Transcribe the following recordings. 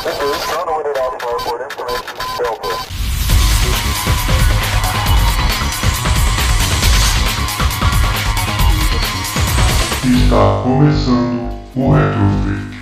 Está começando o Retrofake.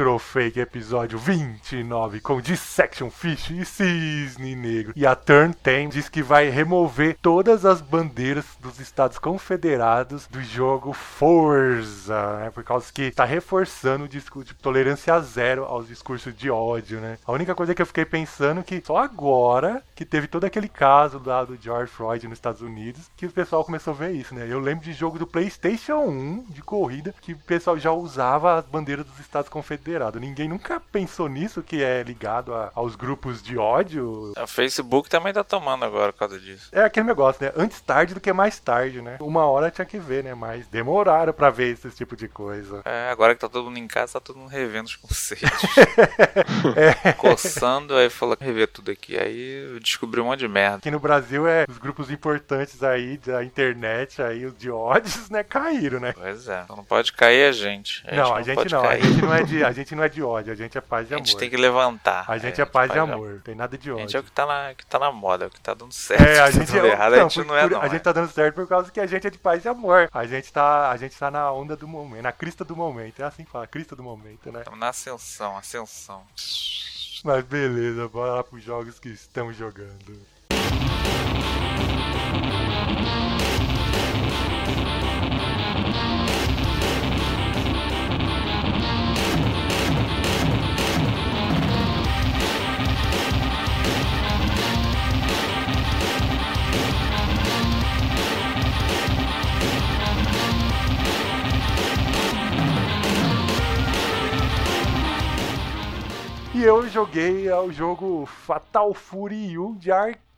Retrofake episódio 29 com Dissection Fish e Cisne Negro. E a Turn 10 diz que vai remover todas as bandeiras dos Estados Confederados do jogo Forza, né? Por causa que está reforçando o discurso de tolerância zero aos discursos de ódio, né? A única coisa que eu fiquei pensando é que só agora que teve todo aquele caso lá do George Floyd nos Estados Unidos que o pessoal começou a ver isso, né? Eu lembro de jogo do PlayStation 1 de corrida que o pessoal já usava as bandeiras dos Estados Confederados. Ninguém nunca pensou nisso que é ligado a- aos grupos de ódio. O Facebook também tá tomando agora por causa disso. É aquele negócio, né? Antes tarde do que mais tarde, né? Uma hora tinha que ver, né? Mas demoraram pra ver esse tipo de coisa. É, agora que tá todo mundo em casa, tá todo mundo revendo os conceitos. Coçando, aí falou rever tudo aqui. Aí eu descobri um monte de merda. Aqui no Brasil é os grupos importantes aí da internet, aí os de ódios, né? Caíram, né? Pois é. Então não pode cair a gente. A gente não, a gente não. A cair. gente não, é de, a gente não é de ódio, a gente é paz e A amor. gente tem que levantar. A gente é, paz e amor, não tem nada de A ódio. gente é o que tá na, que tá na moda, é o que tá dando certo. É, a tá gente dando é, errado, não, a gente por- não é, por- não. A é. gente tá dando certo por causa que a gente é de paz e amor. A gente tá, a gente tá na onda do momento, na crista do momento. É assim que fala, crista do momento, né? Estamos na ascensão, ascensão. Mas beleza, bora lá pros jogos que estamos jogando. Eu joguei o jogo Fatal Fury 1 de arcade.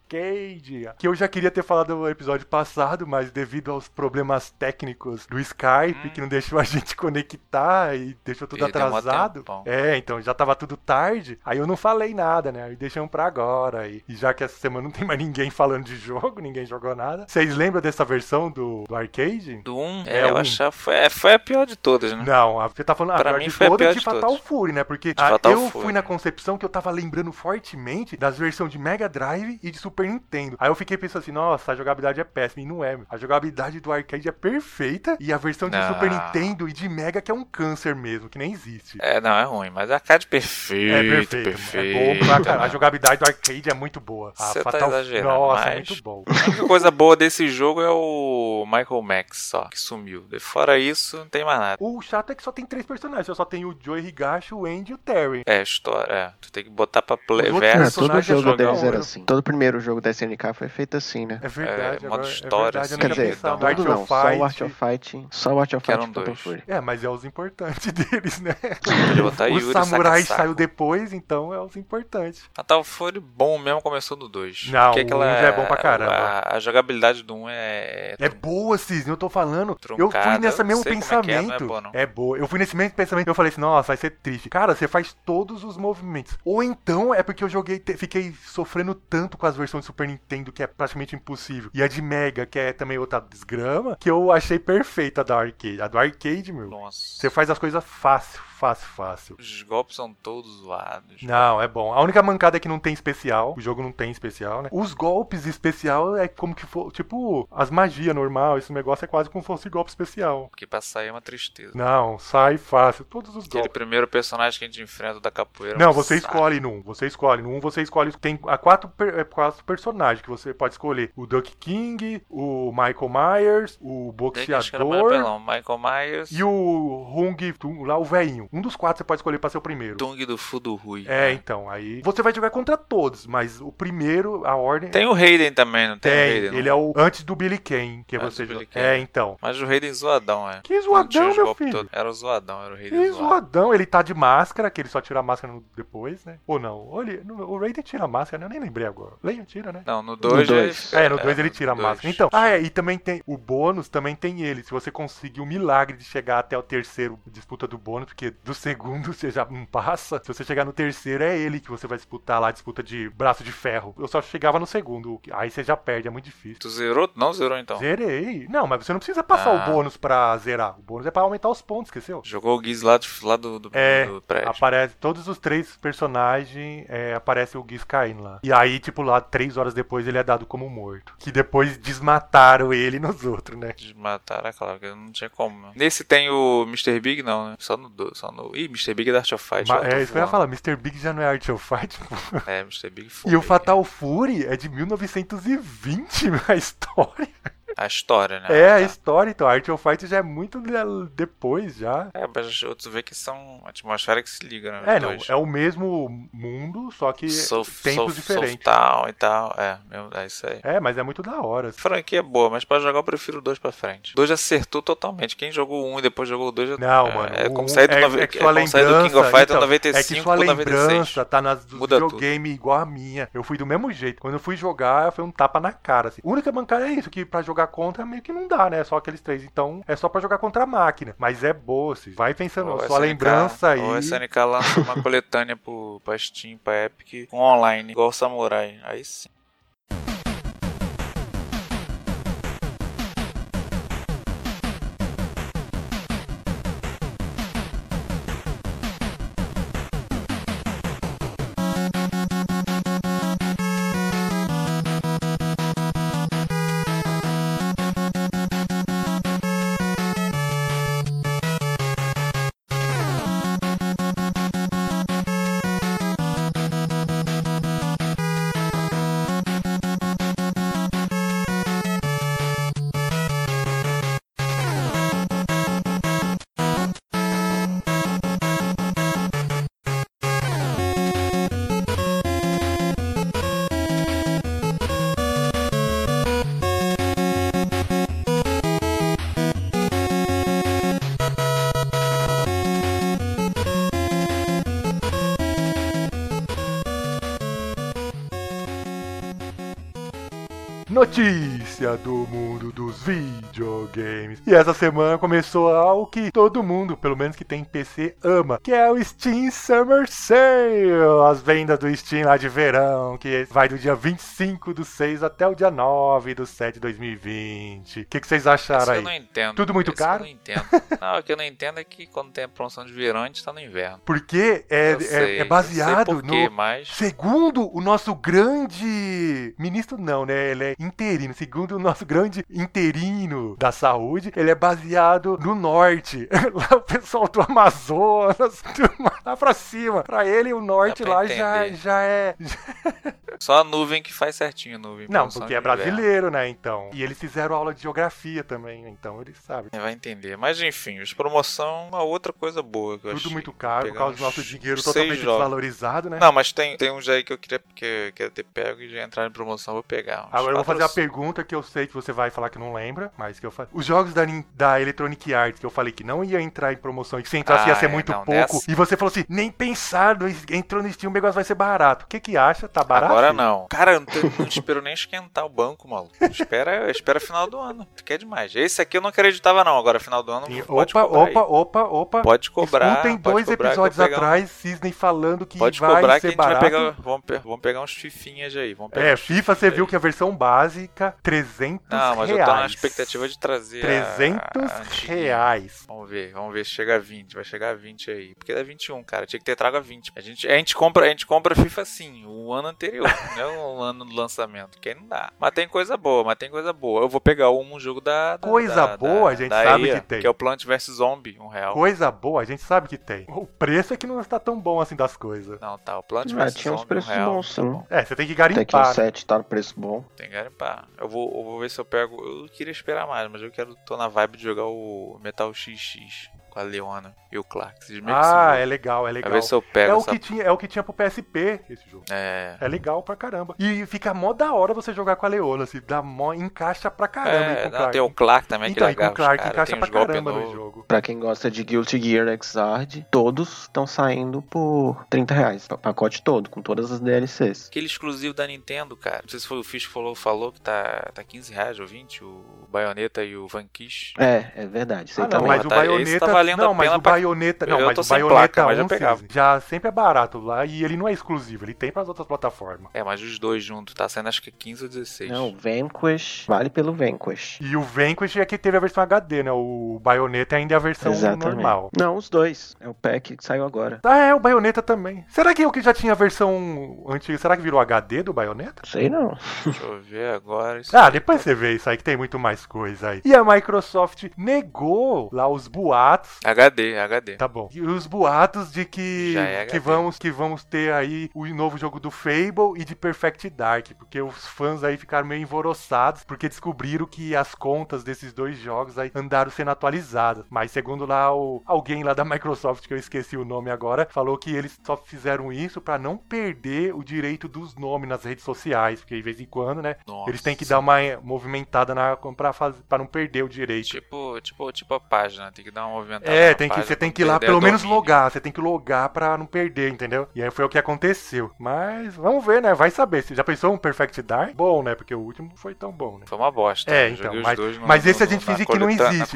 Que eu já queria ter falado no episódio passado, mas devido aos problemas técnicos do Skype, que não deixou a gente conectar e deixou tudo demorou atrasado. É, então já tava tudo tarde. Aí eu não falei nada, né? Aí deixamos pra agora. E, e já que essa semana não tem mais ninguém falando de jogo, ninguém jogou nada. Vocês lembram dessa versão do, do arcade? Do 1, É, é, eu um. achava foi, é, foi a pior de todas, né? Não, a- você tá falando Pra a pior mim de foi a todas pior de de Fatal todas. Fury, né? Porque Fatal eu Fury. fui na concepção que eu tava lembrando fortemente das versões de Mega Drive e de Super Nintendo. Aí eu fiquei pensando assim, nossa, a jogabilidade é péssima. E não é, meu. A jogabilidade do arcade é perfeita e a versão de Não. Super Nintendo e de Mega que é um câncer mesmo, que nem existe. É, não, é ruim, mas arcade perfeito, É perfeito, perfeito. é bom pra caralho. A jogabilidade do arcade é muito boa. A Você tá Fatal- exagerando, Nossa, é mas- muito bom. A única coisa boa desse jogo é o Michael Max só, que sumiu. De fora isso, não tem mais nada. O chato é que só tem três personagens. Eu só tenho o Joey Higashi, o Andy e o Terry. É, história, é. Tu tem que botar pra Os play outros É, todo personagens jogo deles era assim. Todo primeiro jogo da SNK foi feito assim, né? É verdade, É, modo história, é verdade, assim, eu Quer dizer, pensado. todo Art não, of só o Fight. Art of Fight, só o Art of Que Fight eram e Fatal dois. Fury. É, mas é os importantes deles, né? Podia botar o Yuri Samurai saiu depois, então é os importantes. Fatal Fury bom mesmo começou no 2. Não, Porque o aquela, um já é bom pra caramba. A, a jogabilidade do 1 é. É boa, Cisne, eu tô falando. eu Truncada, fui nessa eu mesmo como é que é, é pensamento. boa, não. é boa. Eu fui nesse mesmo pensamento. Eu falei assim, nossa, vai ser triste. Cara, você faz todos os movimentos. Ou então é porque eu joguei, fiquei sofrendo tanto com as versões de Super Nintendo que é praticamente impossível. E a de Mega, que é também outra desgrama, que eu achei perfeita a da arcade. A do arcade, meu. Nossa. Você faz as coisas fácil, fácil, fácil. Os golpes são todos zoados. Não, é bom. A única mancada é que não tem especial. O jogo não tem especial, né? Os golpes especial é como que for, tipo, as magias normal. Esse negócio é quase como se fosse golpe especial. Porque pra sair é uma tristeza. Não, sai fácil. Todos os Aquele golpes. primeiro personagem que a gente enfrenta da capoeira. é Não, você escolhe num. Você escolhe. Num você escolhe. Tem há quatro, é, quatro personagens que você pode escolher: o Duck King, o Michael Myers, o boxeador. Michael Myers e o Hung, lá o velhinho. Um dos quatro você pode escolher pra ser o primeiro. Tung do Fudo Rui. É, então, aí você vai jogar contra todos, mas o primeiro, a ordem Tem o Raiden também, não tem, o tem, Raiden? ele não? é o antes do Billy Kane, que Antes você do Billy joga. Kane. É, então. Mas o Raiden zoadão, é. Que zoadão, meu filho. todos. Era o zoadão, era o Raiden Que zoadão, ele tá de máscara, que ele só tira a máscara no- depois, né? Ou não? Ou ele- no- o Raiden tira a máscara, né? Eu nem lembrei agora. Leia, tira, né? Não, no 2 dois. É, no 2 ele tira a máscara. Então, ah, é, e também tem o bônus, também tem ele. Se você conseguir o milagre de chegar até o terceiro disputa do bônus, porque do segundo você já não passa. Se você chegar no terceiro, é ele que você vai disputar lá, disputa de braço de ferro. Eu só chegava no segundo. Aí você já perde, é muito difícil. Tu zerou? Não zerou então? Zerei. Não, mas você não precisa passar Ah. o bônus pra zerar. O bônus é pra aumentar os pontos, esqueceu? Jogou o Giz lá, de, lá do, do, É, do prédio. Aparece todos os três personagens, é, aparece o Giz caindo lá. E aí, tipo, lá, três horas depois, ele é dado como morto. Que depois desmataram ele nos outros, né? Desmataram, é claro, que não tinha como. né? Nesse tem o Mr. Big, não, né? Só no. do- Só no... Ih, Mr. Big é da Art of Fight. Ma- eu tô é isso que eu ia falar, Mr. Big já não é Art of Fight, pô. É, Mr. Big foi. E o Fatal Fury é de 1920, a história. A história, né? É, a Tá. história, então. Art of Fight já é muito de- depois, já. É, mas outros vê que são atmosfera que se liga, né? É, não, dois. é o mesmo mundo, só que tempos diferentes. town e tal. É, é isso aí. É, mas é muito da hora. Franquia é boa, mas pra jogar eu prefiro 2 pra frente. 2 acertou totalmente. Quem jogou 1 e depois jogou 2 já. Não, é, mano. É como um- sair do, é, nove... é é que sua do King of Fighters então, 95 É que sua pro 96. lembrança tá nas Muda videogame igual a minha. Eu fui do mesmo jeito. Quando eu fui jogar, foi um tapa na cara. Assim. A única bancada é isso, que pra jogar contra meio que não dá, né? Só aqueles três. Então é só pra jogar contra a máquina. Mas é boa, assim. Vai pensando, Ou sua SNK, lembrança aí. A SNK lança uma coletânea pro, pra Steam, pra Epic, com online, igual o Samurai. Aí sim. Notícias. Notícia do mundo dos videogames. E essa semana começou algo que todo mundo, pelo menos que tem PC, ama, que é o Steam Summer Sale. As vendas do Steam lá de verão, que vai do dia 25 do 6 até o dia 9 do 7 de 2020. O que, que vocês acharam eu aí? não entendo. Tudo muito Esse caro? Eu não entendo. não, o que eu não entendo é que quando tem a promoção de verão, a gente tá no inverno. Porque é, Eu é- é baseado eu sei por quê, no. mas Segundo o nosso grande ministro, não, né? Ele é interino. Segundo o nosso grande interino da saúde, ele é baseado no norte. Lá o pessoal do Amazonas, do- lá pra cima. Pra ele, o norte lá já, entender. já é. só a nuvem que faz certinho a nuvem. Não, porque é brasileiro, né? Então. E eles fizeram aula de geografia também, então eles sabem. Vai entender. Mas enfim, os promoção é uma outra coisa boa Tudo achei. muito caro por causa do nosso dinheiro totalmente jogos. desvalorizado, né? Não, mas tem, tem uns aí que eu queria, que eu queria ter pego e já entrar em promoção, vou pegar. Agora eu vou fazer a pergunta que eu sei que você vai falar que não lembra, mas que eu falei. Os jogos da, da Electronic Arts que eu falei que não ia entrar em promoção e que se entrasse ia Ah, ser é, muito não, pouco. dessa- E você falou assim, nem pensado, entrou no Steam, o negócio vai ser barato. O que que acha? Tá barato? Agora não. Cara, eu não, não espero nem esquentar o banco, maluco. Espera, espera final do ano. Tu quer demais. Esse aqui eu não acreditava, não. Agora, final do ano, pode Opa, cobrar aí. opa, opa, opa. Pode cobrar. Escutem pode dois cobrar que episódios eu pegar um- atrás, Cisney falando que Pode vai cobrar que ser vai barato. pegar. Vamos, vamos pegar uns fifinhas aí. Vamos pegar É, FIFA você fifinhas viu aí. que a versão básica, 300 Não, mas reais. eu tô na expectativa de trazer. a- 300 a reais. Vamos ver, vamos ver se chega a 20. Vai chegar a 20 aí. Porque é 21, cara. Tinha que ter trago a 20. A gente, a gente, compra, a gente compra FIFA assim, o ano anterior, não o ano do lançamento. Que aí não dá. Mas tem coisa boa, mas tem coisa boa. Eu vou pegar um jogo da. da- Coisa da- boa, da- a gente sabe EA, que tem. Que é o Plant vs Zombie, um real. Coisa boa, a gente sabe que tem. O preço é que não está tão bom assim das coisas. Não, tá. O Plant Ah, vs tinha uns Zombie, um preços real. bons, tá sim. bom. É, você tem que Até que o garimpar. 7 tá no preço bom. Tem que garimpar. Eu vou, eu vou ver se eu pego. Eu queria esperar mais, mas eu quero. tô na vibe de jogar o Metal XX com a Leona e o Clark. Ah, é legal, é legal. ver se eu pego É o, essa. que tinha, é o que tinha pro PSP, esse jogo. É. É legal pra caramba. E fica mó da hora você jogar com a Leona, assim, dá mó, encaixa pra caramba. É, com o não, Clark. tem o Clark também, então, que e com legal. o Clark cara, encaixa pra caramba no novos. jogo. Pra quem gosta de Guilty Gear Xrd, todos estão saindo por 30 reais. O pacote todo, com todas as DLCs. Aquele exclusivo da Nintendo, cara. Não sei se foi o Fish que falou, falou que tá, tá 15 reais ou 20, o Bayonetta e o Vanquish. É, é verdade. Isso Ah, tá não, bom. mas o tá- Bayonetta tá tá, valendo Não, a mas pena o pra... Bayonetta. Não, Eu mas tô o sem Bayonetta placa, mas já 1 pegava. já sempre é barato lá e ele não é exclusivo, ele tem pras outras plataformas. É, mas os dois juntos, tá sendo acho que 15 ou 16. Não, o Vanquish vale pelo Vanquish. E o Vanquish é que teve a versão HD, né? O Bayonetta ainda é a versão Exatamente. normal. Não, os dois. É o pack que saiu agora. Ah, é, o Bayonetta também. Será que o que já tinha a versão antiga, será que virou HD do Bayonetta? Sei não. Deixa eu ver agora. isso Ah, depois você vê isso aí que tem muito mais coisa aí. E a Microsoft negou lá os boatos HD, HD. Tá bom. E os boatos de que, é que, vamos, que vamos ter aí o novo jogo do Fable e de Perfect Dark, porque os fãs aí ficaram meio envoroçados, porque descobriram que as contas desses dois jogos aí andaram sendo atualizadas. Mas segundo lá o, alguém lá da Microsoft, que eu esqueci o nome agora, falou que eles só fizeram isso pra não perder o direito dos nomes nas redes sociais, porque de vez em quando, né, Nossa. eles têm que dar uma movimentada na pra não perder o direito. Tipo, tipo, tipo a página, tem que dar uma movimentada. É, tem que, você tem que ir lá pelo menos logar, você tem que logar pra não perder, entendeu? E aí foi o que aconteceu. Mas vamos ver, né? Vai saber. Você já pensou um Perfect Dark? Bom, né? Porque o último não foi tão bom, né? Foi uma bosta. É, né? então, mas- no- mas esse no- a gente finge que não existe.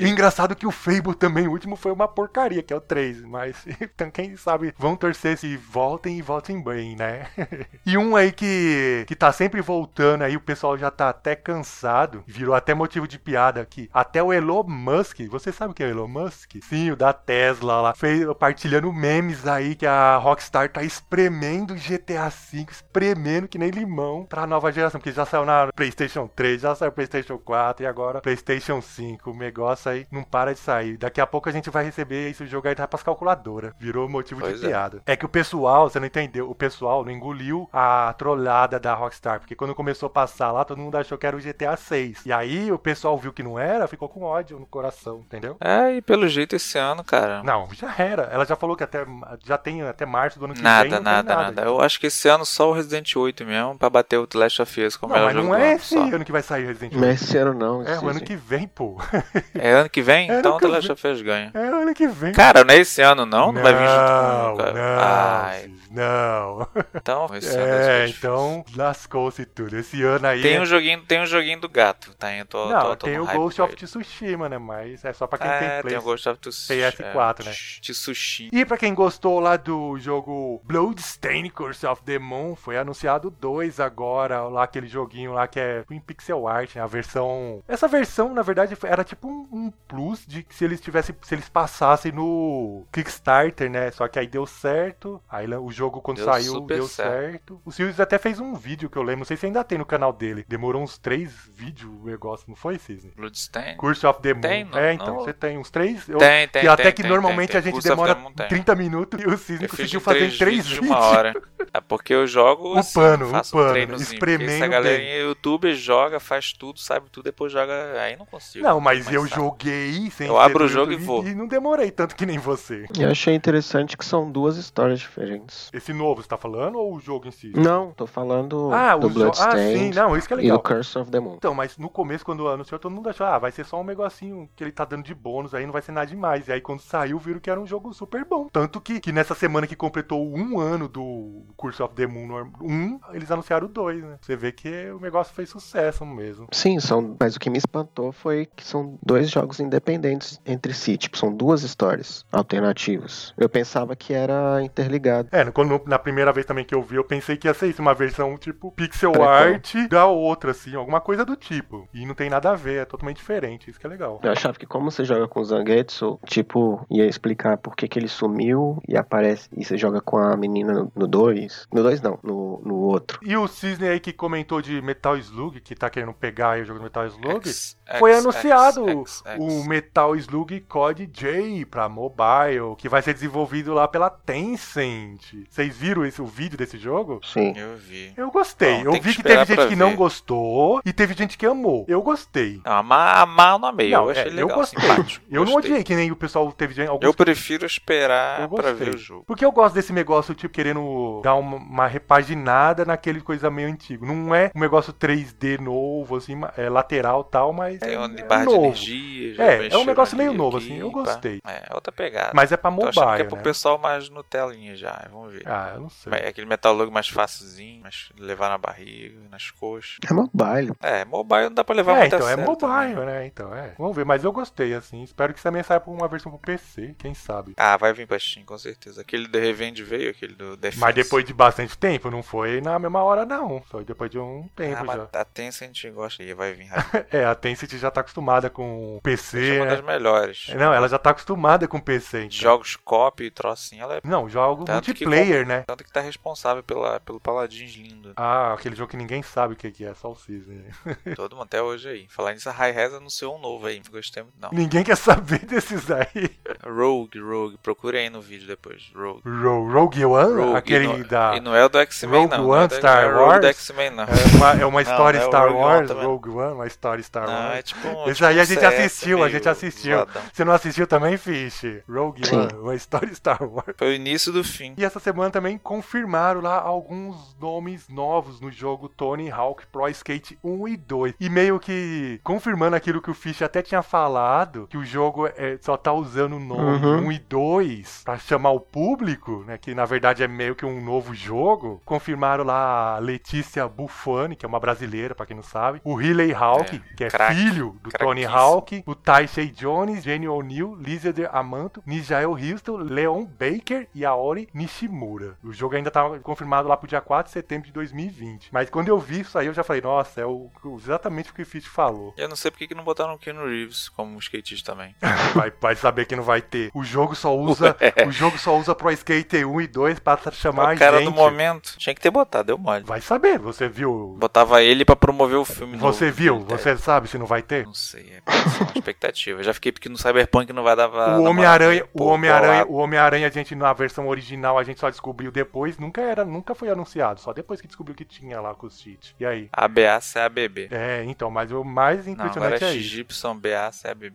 E engraçado é que o Fable também, o último, foi uma porcaria, que é o 3. Mas então, quem sabe vão torcer se voltem e voltem bem, né? e um aí que, que tá sempre voltando aí, o pessoal já tá até cansado, virou até motivo de piada aqui. Até o Elon Musk, você sabe o que é o Elon Musk? Sim, o da Tesla lá, fez, partilhando memes aí que a Rockstar tá espremendo GTA V, espremendo que nem limão pra nova geração, porque já saiu na PlayStation 3, já saiu PlayStation 4 e agora PlayStation 5. O negócio aí não para de sair. Daqui a pouco a gente vai receber esse jogo aí tá pras calculadoras. Virou motivo Pois de é. piada. É que o pessoal, você não entendeu, o pessoal não engoliu a trollada da Rockstar, porque quando começou a passar lá, todo mundo achou que era o GTA 6. E aí o pessoal viu que não era, ficou com ódio no coração, entendeu? É, e pelo jeito esse ano, cara. Não, já era. Ela já falou que até já tem até março do ano que vem. Nada, não tem nada, nada, Eu acho que esse ano só o Resident 8 mesmo, pra bater o The Last of Us como Não, melhor mas jogo não é ano, esse só. ano que vai sair Resident Não é esse ano não. É o ano que vem, pô. É ano que vem? É ano então que The Last vem. of Us ganha. É o ano que vem. Cara, não é esse ano não? Não, vai vir junto Não, com o... não, Ai, não. então esse ano É, é então lascou-se tudo. Esse ano aí. Tem é- um joguinho, tem um joguinho do gato, tá? Eu tô, Não, tô, tô tem o Ghost of. Tsushima, né? Mas é só pra quem É, tem Play. o Ghost of Tsushima. PS4, né? Tsushima. E pra quem gostou lá do jogo Bloodstained Curse of the Moon, foi anunciado dois agora, lá aquele joguinho lá que é em pixel art, né? A versão... Essa versão, na verdade, era tipo um, um plus de que se eles tivessem, se eles passassem no Kickstarter, né? Só que aí deu certo, aí o jogo quando Deu saiu deu certo. certo. O Silvio até fez um vídeo que eu lembro, não sei se ainda tem no canal dele. Demorou uns três vídeos o negócio, não foi, Cisne? Bloodstained? Curse of the Moon. Tem, não- é, então, não- você tem uns três. Eu- Tem, tem, que até tem, que tem, normalmente tem, a gente demora the Moon tem. 30 minutos e o Cisne conseguiu fazer em três 3 vídeos de uma hora. É porque eu jogo O assim, pano, faço o pano, um treinozinho. Espremendo essa galerinha YouTube joga, faz tudo, sabe tudo, depois joga. Aí não consigo. Não, mas eu sabe. joguei sem Eu abro o jogo e vou. E não demorei tanto que nem você. Eu achei interessante que são duas histórias diferentes. Esse novo, você tá falando ou o jogo em si? Não, tô falando Ah, do o jogo. Ah, sim, Bloodstained não, isso que é e legal. do Curse of the Moon. Então, mas no começo, quando anunciou, todo mundo achou, ah, vai ser só um negocinho que ele tá dando de bônus aí, não vai ser nada demais. E aí, quando saiu, viram que era um jogo super bom. Tanto que, que nessa semana que completou um ano do Curse of the Moon norm- um, eles anunciaram o dois, né? Você vê que o negócio fez sucesso mesmo. Sim, são, mas o que me espantou foi que são dois jogos independentes entre si, tipo, são duas histórias alternativas. Eu pensava que era interligado. É, quando, na primeira vez também que eu vi, eu pensei que ia ser isso, uma versão tipo pixel Prequel. art da outra, assim, alguma coisa do tipo. E não tem nada a ver, é totalmente diferente, isso que é legal. Eu achava que como você joga com o Zangetsu, tipo, ia explicar por que, que ele sumiu e aparece e você joga com a menina no 2. No 2 não, no, no outro. E o Cisne aí que comentou de Metal Slug, que tá querendo pegar aí o jogo do Metal Slug, X, foi X, anunciado X, X, o. Metal Slug Code J pra mobile, que vai ser desenvolvido lá pela Tencent. Vocês viram esse, o vídeo desse jogo? Sim. Eu vi. Eu gostei. Não, eu tem que vi que teve gente que não gostou e teve gente que amou. Eu gostei. Não, amar, amar eu não amei. Não, eu achei é, eu legal, gostei. simpático. Eu não Gostei. odiei, que nem o pessoal teve gente, alguns Eu prefiro esperar Eu pra ver o jogo. Porque eu gosto desse negócio, tipo, querendo dar uma, uma repaginada naquele coisa meio antigo. Não é um negócio 3D novo, assim, é lateral e tal, mas Tem é, uma é barra de energia. já É, é um negócio meio novo, aqui, assim, eu pá. gostei. É, outra pegada. Mas é pra Tô mobile, que é pro né? pessoal mais Nutelinha já, vamos ver. Ah, eu não sei. É aquele Metal Slug mais facilzinho, mais levar na barriga, nas coxas. É mobile. É, mobile não dá pra levar É, muito a então, é sério mobile, também. né? Então, é. Vamos ver, mas eu gostei, assim. Espero que também saia pra uma versão pro PC, quem sabe. Ah, vai vir pra Steam, com certeza. Aquele do Revenge veio, aquele do Defense. Mas depois de bastante tempo, não foi na mesma hora, não. Foi depois de um tempo Ah, já. a Tencent gosta e vai vir rápido. É, a Tencent já tá acostumada com é PC, uma né? das melhores. Não, ela já tá acostumada com PC, então. Jogos copy e trocinho, ela é Não, jogo Tanto que multiplayer, né? tanto que tá responsável pela, pelo Paladins lindo. Ah, aquele jogo que ninguém sabe o que que é, só o Cisne. Todo mundo até hoje aí. Falar nisso, a Hi-Res anunciou um novo aí. Não gostei muito, não. Ninguém quer saber desses aí. Rogue, Rogue. Procure aí no vídeo depois. Rogue. Rogue, Rogue One? Rogue. aquele não, da. e não é o do X-Men, Rogue não. One, não é Star não é Wars? do X-Men, não. É uma, é uma história não é Star One Wars, também. Rogue One, uma história Star Não, Wars. é tipo um. Esse tipo aí a gente CS assistiu, a gente assistiu. Você não assistiu também, Fish? Rogue Sim. One, uma história Star Wars. Foi o início do fim. E essa semana também confirmaram lá alguns nomes novos no jogo Tony Hawk Pro Skate 1 e 2. E meio que confirmando aquilo que o Fish até tinha falado, que o jogo é, só tá usando o nome Uhum. 1 e 2 pra chamar o público, né? Que na verdade é meio que um novo jogo. Confirmaram lá a Letícia Buffani, que é uma brasileira, pra quem não sabe. O Riley Hawk, É, que é craque, filho do Tony. Hawk. O Ty Shea Jones, Jenny O'Neill, Lizard Amanto, Nijael Houston, Leon Baker e Aori Nishimura. O jogo ainda tá confirmado lá pro dia 4 de setembro de 2020. Mas quando eu vi isso aí, eu já falei, nossa, é o, exatamente o que o Fish falou. Eu não sei porque que não botaram o Keanu Reeves como skatista também. Vai, vai saber que não vai ter. O jogo só usa, o jogo só usa Pro Skater 1 e 2 pra chamar o gente. do momento tinha que ter botado, deu mole. Vai saber, você viu? Botava ele pra promover o filme. Você viu? Você sabe se não vai ter? Não sei, é uma expectativa. Eu já fiquei porque no Cyberpunk não vai dar pra O Homem-Aranha, o Homem-Aranha, o Homem-Aranha, a gente na versão original a gente só descobriu depois, nunca era, nunca foi anunciado, só depois que descobriu que tinha lá com os cheats. E aí? ABA, CABB. É, então, mas o mais Não, agora impressionante é é. XYBA,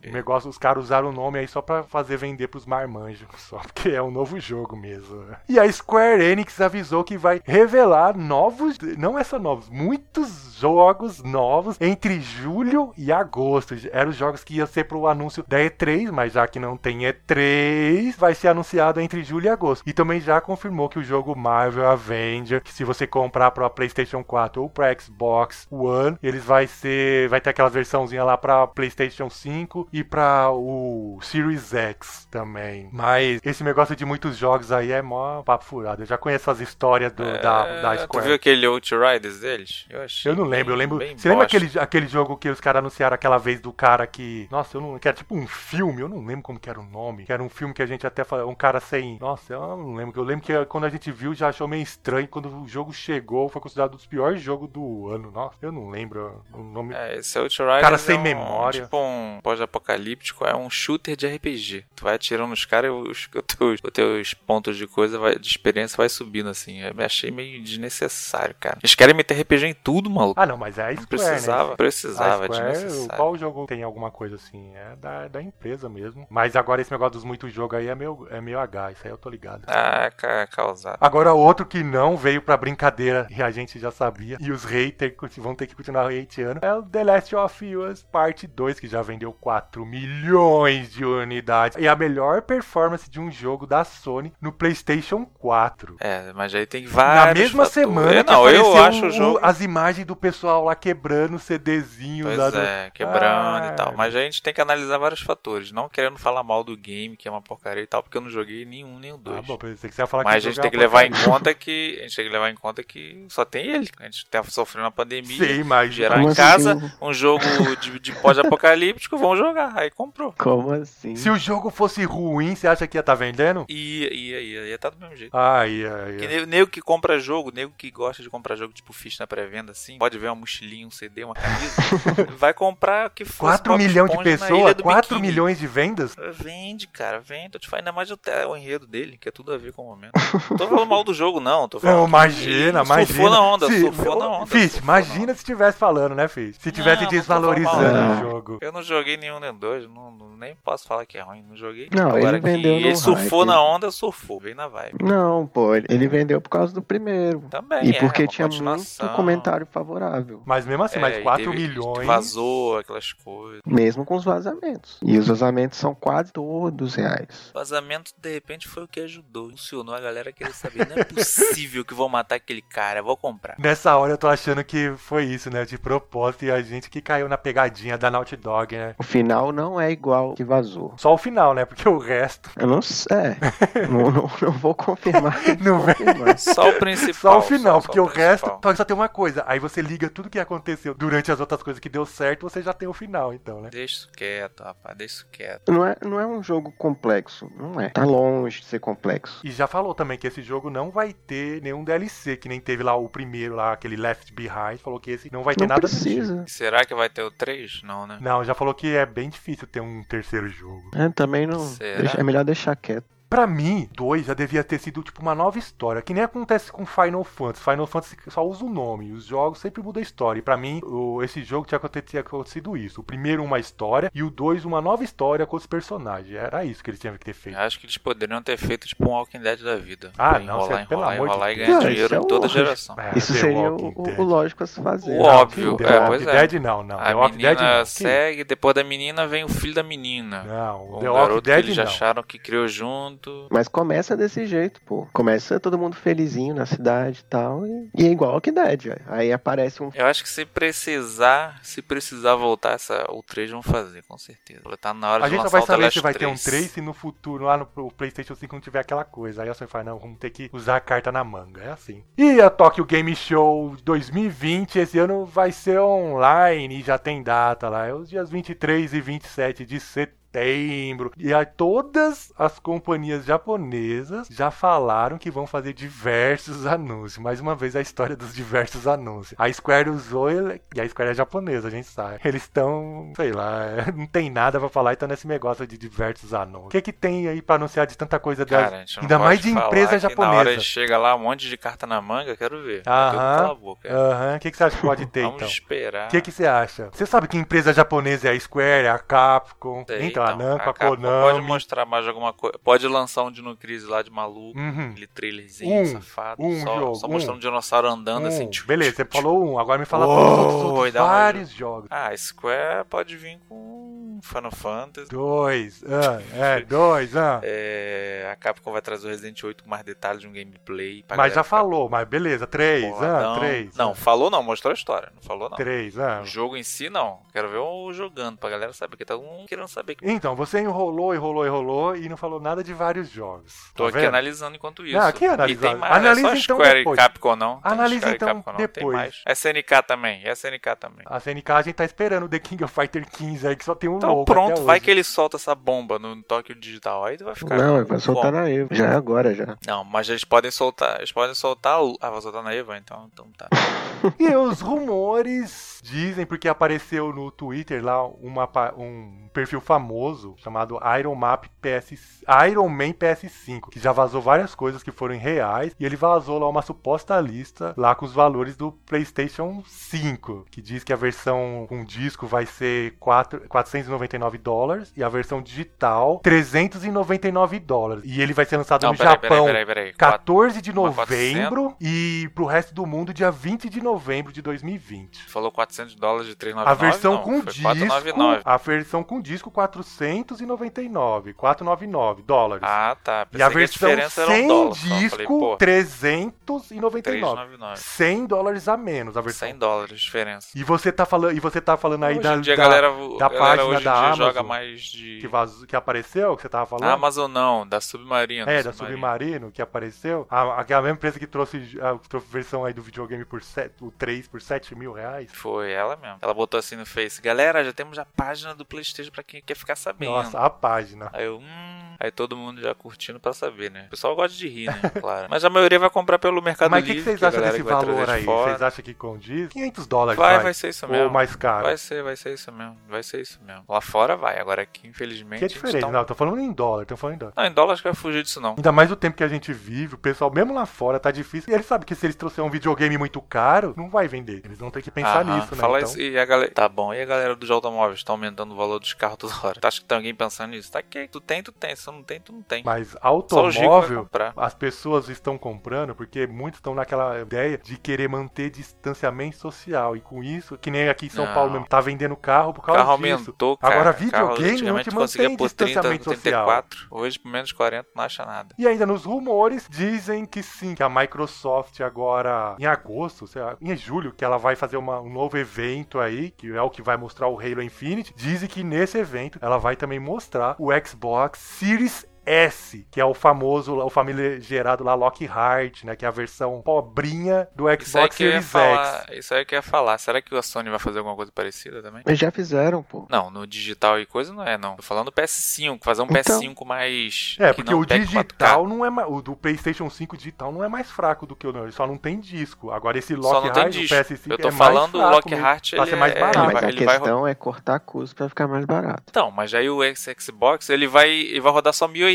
O negócio, os caras usaram o nome aí só pra fazer vender pros marmanjos, só porque é um novo jogo mesmo. E a Square Enix avisou que vai revelar novos, não é só novos, muitos jogos novos entre julho e agosto. Eram os jogos que iam ser pro anúncio da E3, mas já que não tem E3, vai ser anunciado entre julho e agosto. E também já confirmou que o jogo Marvel Avenger, que se você comprar para PlayStation 4 ou para Xbox One, eles vai ser, vai ter aquela versãozinha lá para PlayStation 5 e para o Series X também. Mas esse negócio de muitos jogos aí é mó papo furado. Eu já conheço as histórias do, da, da É, Tu Square. viu aquele Outriders deles? Eu achei. Eu não lembro, eu bem- lembro. bem Você lembra bosta. aquele, aquele jogo que os caras anunciaram aquela vez do cara que. Nossa, eu não. Que era tipo um filme, eu não lembro como que era o nome. Que era um filme que a gente até falou. Um cara sem. Nossa, eu não lembro. Eu lembro que quando a gente viu já achou meio estranho. Quando o jogo chegou, foi considerado um dos piores jogos do ano. Nossa, eu não lembro o nome. É, esse Outriders Cara sem é um, memória. Tipo um pós-apocalíptico, é um shooter de RPG. Tu vai atirando nos caras e os, os teus, os teus pontos de coisa, vai, de experiência vai subindo assim. Eu achei meio desnecessário, cara. Eles querem meter RPG em tudo, maluco. Ah, não, mas é a Square. precisava, né? precisava, A Square, qual jogo tem alguma coisa assim? É da, da empresa mesmo. Mas agora esse negócio dos muitos jogos aí é meio, é meio H, isso aí eu tô ligado. Ah, ca- causado. Agora, outro que não veio pra brincadeira e a gente já sabia, e os haters vão ter que continuar hateando, é o The Last of Us Parte 2, que já vendeu 4 milhões de unidades. E a melhor performance de um jogo da Sony no PlayStation 4. É, mas aí tem vários. Na mesma fatores. semana que não, eu acho o o- jogo. as imagens do pessoal lá quebrando CDzinhos. Pois lá do- é, quebrando Ah, e tal. Mas a gente tem que analisar vários fatores. Não querendo falar mal do game, que é uma porcaria e tal, porque eu não joguei nenhum, nem o dois. Ah, bom, pensei que você ia falar Mas a que o gente tem que levar em conta que. A gente tem que levar em conta que só tem ele. A gente tá sofrendo uma pandemia. Sim, mas. Gerar Como em assim casa que um jogo de, de pós-apocalíptico, vão jogar. Aí comprou. Como assim? Se o jogo fosse ruim, você acha que ia estar vendendo? E ia, ia, ia tá do mesmo jeito. Ah, ia, ia. Que nego, nego que compra jogo, nego que gosta de comprar jogo tipo ficha na pré-venda, assim, pode ver uma mochilinha, um CD, uma camisa, vai comprar que fosse 4 Bob milhões de pessoas? Ilha do 4 Biquíni. milhões de vendas? Vende, cara, vende. Tô te falando, ainda mais o, te- o enredo dele, que é tudo a ver com o momento. Não tô falando mal do jogo, não. Tô falando Não, imagina, imagina. Surfou na onda, Se- surfou na onda. Na imagina se tivesse falando, né, Fiz? Se tivesse Não, não tô desvalorizando falando o mal. jogo. Eu não joguei nenhum nem dois, não, não- nem posso falar que é ruim, não joguei. Não, Agora ele vendeu ele surfou hype. na onda, surfou, veio na vibe. Não, pô, ele, ele vendeu por causa do primeiro. Também, E é, porque uma tinha muito comentário favorável. Mas mesmo assim, É, mais e 4 teve- milhões. Vazou aquelas coisas. Mesmo com os vazamentos. E os vazamentos são quase todos reais. Vazamento, de repente, foi o que ajudou. Funcionou a galera querer saber. Não é possível que vão matar aquele cara, vou comprar. Nessa hora eu tô achando que foi isso, né? De propósito e a gente que caiu na pegadinha da Naughty Dog, né? O final não é igual que vazou. Só o final, né? Porque o resto. Eu não sei. É, não, não, não vou confirmar. Não vem. Confirmar. Só o principal. Só o final, só porque o resto principal. só, só tem uma coisa. Aí você liga tudo que aconteceu durante as outras coisas que deu certo, você já tem o final, então, né? Deixa isso quieto, rapaz, deixa isso quieto. Não é, não é um jogo complexo. Não é. Tá longe de ser complexo. E já falou também que esse jogo não vai ter nenhum DLC, que nem teve lá o primeiro, lá, aquele Left Behind. Falou que esse não vai ter Não nada precisa. Será que vai ter o 3? Não, né? Não, já falou que é bem difícil ter um terceiro jogo. É, também não. Deixa- é melhor deixar quieto. Pra mim, 2 já devia ter sido tipo uma nova história, que nem acontece com Final Fantasy. Final Fantasy só usa o nome, os jogos sempre mudam a história. E pra mim, o- esse jogo tinha acontecido, tinha acontecido isso. O primeiro uma história e o 2 uma nova história com os personagens. Era isso que eles tinham que ter feito. Eu acho que eles poderiam ter feito tipo um Walking Dead da vida. Ah, não, enrolar, cê- pelo enrolar, amor de enrolar e Deus. ganhar Não, dinheiro isso é em toda geração. É, Isso The seria o, Dead. o lógico a se fazer. O óbvio, The é, Walking pois é. Dead não, não. A The Walking Dead menina não. Que- segue, depois da menina vem o filho da menina. Não, o Um The Walking garoto que Dead eles não. acharam que criou junto. Mas começa desse jeito, pô. Começa todo mundo felizinho na cidade e tal. E, é igual que Dead, velho. Aí aparece um. Eu acho que se precisar, se precisar voltar essa, o 3 vão fazer, com certeza. Tá na hora A de gente só vai saber se vai ter um 3. 3 se no futuro, lá no PlayStation 5, não tiver aquela coisa. Aí você fala, não, vamos ter que usar a carta na manga. É assim. E a Tokyo Game Show 2020, esse ano vai ser online e já tem data lá. É os dias 23 e 27 de setembro. E aí todas as companhias japonesas já falaram que vão fazer diversos anúncios. Mais uma vez a história dos diversos anúncios. A Square usou ele, e a Square é japonesa, a gente sabe. Eles estão, sei lá, não tem nada pra falar e tá nesse negócio de diversos anúncios. O que que tem aí pra anunciar de tanta coisa das, Cara, ainda mais de empresa que Na hora japonesa? chega lá um monte de carta na manga, quero ver. Aham. Aham, o que que você acha que pode ter Vamos então? esperar. O que, que você acha? Você sabe que empresa japonesa é a Square, é a Capcom, Sei, então, a Namco, a, Capcom Konami. Pode mostrar mais alguma coisa. Pode lançar um Dino Crisis lá de maluco. Uhum. Aquele trailerzinho Um, safado. um só, jogo, só um. mostrando um dinossauro andando Um, assim. tchu, beleza, tchu, você falou um, agora me fala os outros, vários jogos. Ah, Square pode vir com Final Fantasy. Dois, ah, é, dois, ah. É, a Capcom vai trazer o Resident 8 com mais detalhes de um gameplay. Mas já falou, mas beleza, três, porradão. ah, três. Não, ah, falou não, mostrou a história. Não falou não. Três, ah. O jogo em si, não. Quero ver o jogando pra galera saber. Porque tá todo mundo querendo saber. Então, você enrolou, enrolou, enrolou e não falou nada de vários jogos. Tô tá aqui vendo? analisando enquanto isso. Não, aqui E analisando. tem mais, Analisa não é só então Square depois. e Capcom não. Tem Analisa então Square Capcom, não. Depois. mais. SNK também, SNK também. A CNK a gente tá esperando o The King of Fighter 15 aí, que só tem um Então logo pronto, até vai que ele solta essa bomba no Tóquio Digital. Aí tu vai ficar. Não, ele vai soltar Bom, na Evo. Já é agora, já. Não, mas eles podem soltar. Eles podem soltar. o- Ah, vai soltar na Eva, então, então tá. E os rumores dizem, porque apareceu no Twitter lá uma, um perfil famoso chamado Iron Map PS, Iron Man PS5, que já vazou várias coisas que foram reais, e ele vazou lá uma suposta lista lá com os valores do PlayStation 5, que diz que a versão com disco vai ser 4, 499 dólares e a versão digital 399 dólares. E ele vai ser lançado Não, no peraí, Japão peraí, peraí, peraí. Quatro- 14 de novembro e pro resto do mundo dia 20 de novembro de 2020. Falou 400 dólares de 399. A versão não, com disco, 499. a versão com disco 499, 499 dólares. Ah, tá. e a Pensei versão diferença era um sem dólar. disco Falei, pô, 399. 399. 100 dólares a menos a versão. 100 dólares de diferença. E você tá falando, e você tá falando aí hoje da, dia da- a galera, da a galera página da Amazon joga mais de. que, vazou, que apareceu, que você tava falando? A Amazon não, da Submarino. É, da Submarino, que apareceu. A, aquela mesma empresa que trouxe a, trouxe versão aí do videogame por set, o 3 por 7 mil reais. Foi ela mesmo. Ela botou assim no Face: Galera, já temos a página do PlayStation pra quem quer ficar sabendo. Nossa, a página. Aí eu, hum. Aí todo mundo já curtindo pra saber, né? O pessoal gosta de rir, né? Claro. Mas a maioria vai comprar pelo Mercado Mas o que, Livre. que vocês acham desse valor de aí? fora. Vocês acham que condiz? 500 dólares Vai, vai, vai ser isso Ou mesmo. mais caro? Vai ser, vai ser isso mesmo. Vai ser isso mesmo. Lá fora vai. Agora aqui, infelizmente. Que é diferente. tá Não, tô falando em dólar, tô falando em dólar. Não, em dólar acho que vai fugir disso não. Ainda mais o tempo que a gente vive, o pessoal, mesmo lá fora, tá difícil. E eles sabem que se eles trouxerem um videogame muito caro, não vai vender. Eles vão ter que pensar Aham, nisso, né? Fala então... isso e a galera. Tá bom, e a galera dos automóveis tá aumentando o valor dos carros toda hora. Tu acha que tem alguém pensando nisso? Tá que tu tem, tu tem. São tu não tem, tu não tem. Mas automóvel, as pessoas estão comprando porque muitos estão naquela ideia de querer manter distanciamento social. E com isso, que nem aqui em São Não. Paulo mesmo, tá vendendo carro por causa carro disso. aumentou, cara. Agora, Carro videogame não te mantém por 30, distanciamento social. 34. Hoje, por menos de 40, não acha nada. E ainda nos rumores dizem que sim, que a Microsoft agora em agosto, sei lá, em julho, que ela vai fazer uma- um novo evento aí, que é o que vai mostrar o Halo Infinite. Dizem que nesse evento ela vai também mostrar o Xbox Series series S, que é o famoso, o famigerado lá Lockhart, né, que é a versão pobrinha do Xbox Series falar, X. isso aí que eu ia falar. Será que a Sony vai fazer alguma coisa parecida também? Eles já fizeram, pô. Não, no digital e coisa não é, não. Tô falando PS5, fazer um Então. PS5 mais. É, que porque não o digital 4K. não é ma- o do PlayStation 5 digital não é mais fraco do que o não, ele só não tem disco. Agora esse Só não tem Lockhart do disco. PS5 Eu tô é mais falando o Lockhart, ele ser mais é- barato. Ele mas vai- a ele vai questão é cortar custo pra ficar mais barato. Então, mas aí o Xbox ele vai, ele vai rodar só 1080,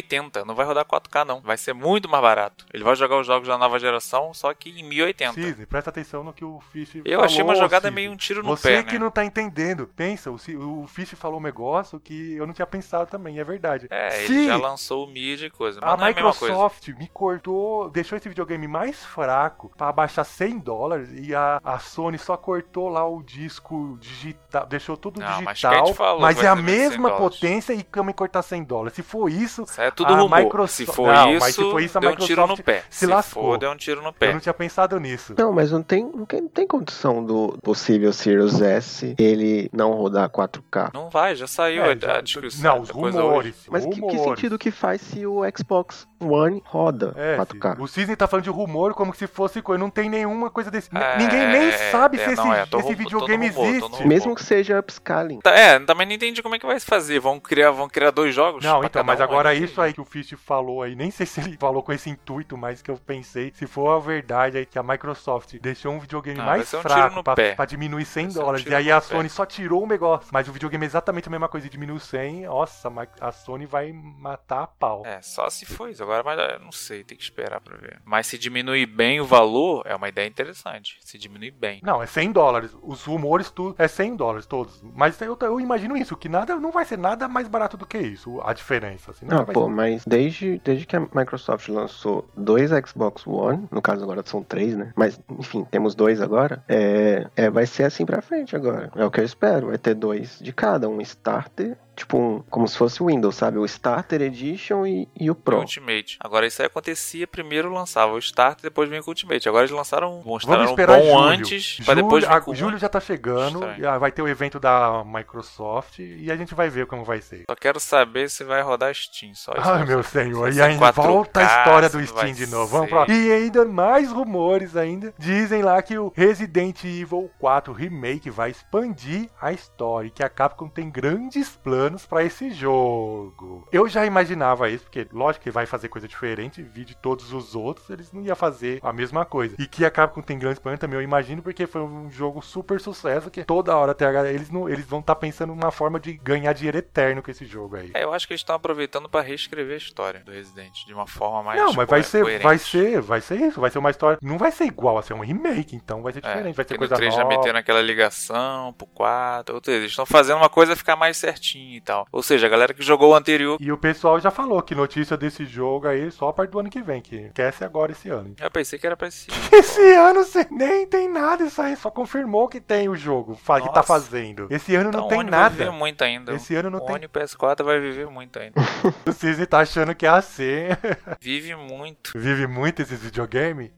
não vai rodar 4K não. Vai ser muito mais barato. Ele vai jogar os jogos da nova geração, só que em 1080. Cisne, presta atenção no que o Fish Eu achei uma falou, jogada Cisne. meio um tiro no Você pé, que né? não tá entendendo. Pensa, o, o Fish falou um negócio que eu não tinha pensado também, é verdade. É, Se ele já lançou o mídia e coisa, mas a não é a. Microsoft me cortou, deixou esse videogame mais fraco pra abaixar 100 dólares e a, a Sony só cortou lá o disco digital, deixou tudo Não, mas digital, falou mas que é a ser menos 100 mesma potência e também cortar 100 dólares. Se for isso, Isso é tudo a rumor. Microsoft- Se for Não, isso, mas se for isso, a deu um tiro no Microsoft pé. se Se lascou. for, deu um tiro no eu pé. não tinha pensado nisso. Não, mas não tem, não tem, não tem condição do possível Series S ele não rodar 4K. Não vai, já saiu É, a, já- a discussão. não, os rumores. Mas que, que rumores. sentido que faz se o Xbox One roda É, 4K? o Cisne tá falando de rumor como se fosse coisa. Não tem nenhuma coisa desse. É, Ninguém nem sabe é, se esse, não, é, esse no videogame rumor, existe. Mesmo que seja upscaling. Tá, É, também não entendi como é que vai se fazer. Vão criar, vão criar dois jogos? Não, então, mas um? agora Eu não isso aí que o Fish falou aí, nem sei se ele falou com esse intuito, mas que eu pensei, se for a verdade aí que a Microsoft deixou um videogame Ah, mais um fraco pra, pé. pra diminuir 100 Vai ser um dólares, tiro e aí a pé. Sony só tirou o negócio, mas o videogame é exatamente a mesma coisa e diminuiu 100, nossa, a Sony vai matar a pau. É, só se for isso. Agora, mas eu não sei, tem que esperar pra ver. Mas se diminuir bem o valor, é uma ideia interessante. Se diminuir bem. Não, é 100 dólares. Os rumores, tudo é 100 dólares todos. Mas eu, eu imagino isso, que nada não vai ser nada mais barato do que isso, a diferença. Assim, vai pô, mas desde, desde que a Microsoft lançou dois Xbox One, no caso agora são três, né? Mas, enfim, temos dois agora. É, é, vai ser assim pra frente agora. É o que eu espero. Vai ter dois de cada, um starter, tipo um, como se fosse o Windows, sabe? O Starter Edition e, e o Pro. Ultimate. Agora isso aí acontecia, primeiro lançava o Start, depois vinha com o Ultimate. Agora eles lançaram, mostraram Vamos um esperar bom julho. antes, pra depois julho, vir a- com o julho já tá chegando, Estranho. e, ah, vai ter o evento da Microsoft e a gente vai ver como vai ser. Só quero saber se vai rodar Steam, só isso. Ai, eu meu senhor, Se e ainda volta a 4K, história do Steam de novo. Vamos pra... E ainda mais rumores ainda. Dizem lá que o Resident Evil 4 Remake vai expandir a história e que a Capcom tem grandes planos pra esse jogo. Eu já imaginava isso, porque lógico que vai fazer coisa diferente, vi de todos os outros, eles não iam fazer a mesma coisa. E que a Capcom tem grandes planos também, eu imagino, porque foi um jogo super sucesso, que toda hora a galera- eles, não, eles vão estar pensando numa forma de ganhar dinheiro eterno com esse jogo aí. É, eu acho que eles estão aproveitando pra reescrever a história do Resident de uma forma mais Não, mas vai co- ser, coerente. vai ser, vai ser isso, vai ser uma história. Não vai ser igual, vai ser um remake, então vai ser É, diferente, vai ser coisa no 3 já nova. meteram aquela ligação pro 4, ou seja, eles estão fazendo uma coisa ficar mais certinha e tal. Ou seja, a galera que jogou o anterior, E o pessoal já falou que notícia desse jogo aí só a parte do ano que vem, que esquece agora esse ano. eu pensei que era pra esse ano. Esse ano cê nem tem nada isso aí, só confirmou que tem o jogo, fa- que tá fazendo. Esse ano Então, não o tem Oni vai viver nada. muito ainda. Esse ano não o tem. Oni PS4 vai viver muito ainda. O Cisne tá achando que é assim. Vive muito. Vive muito esses videogame.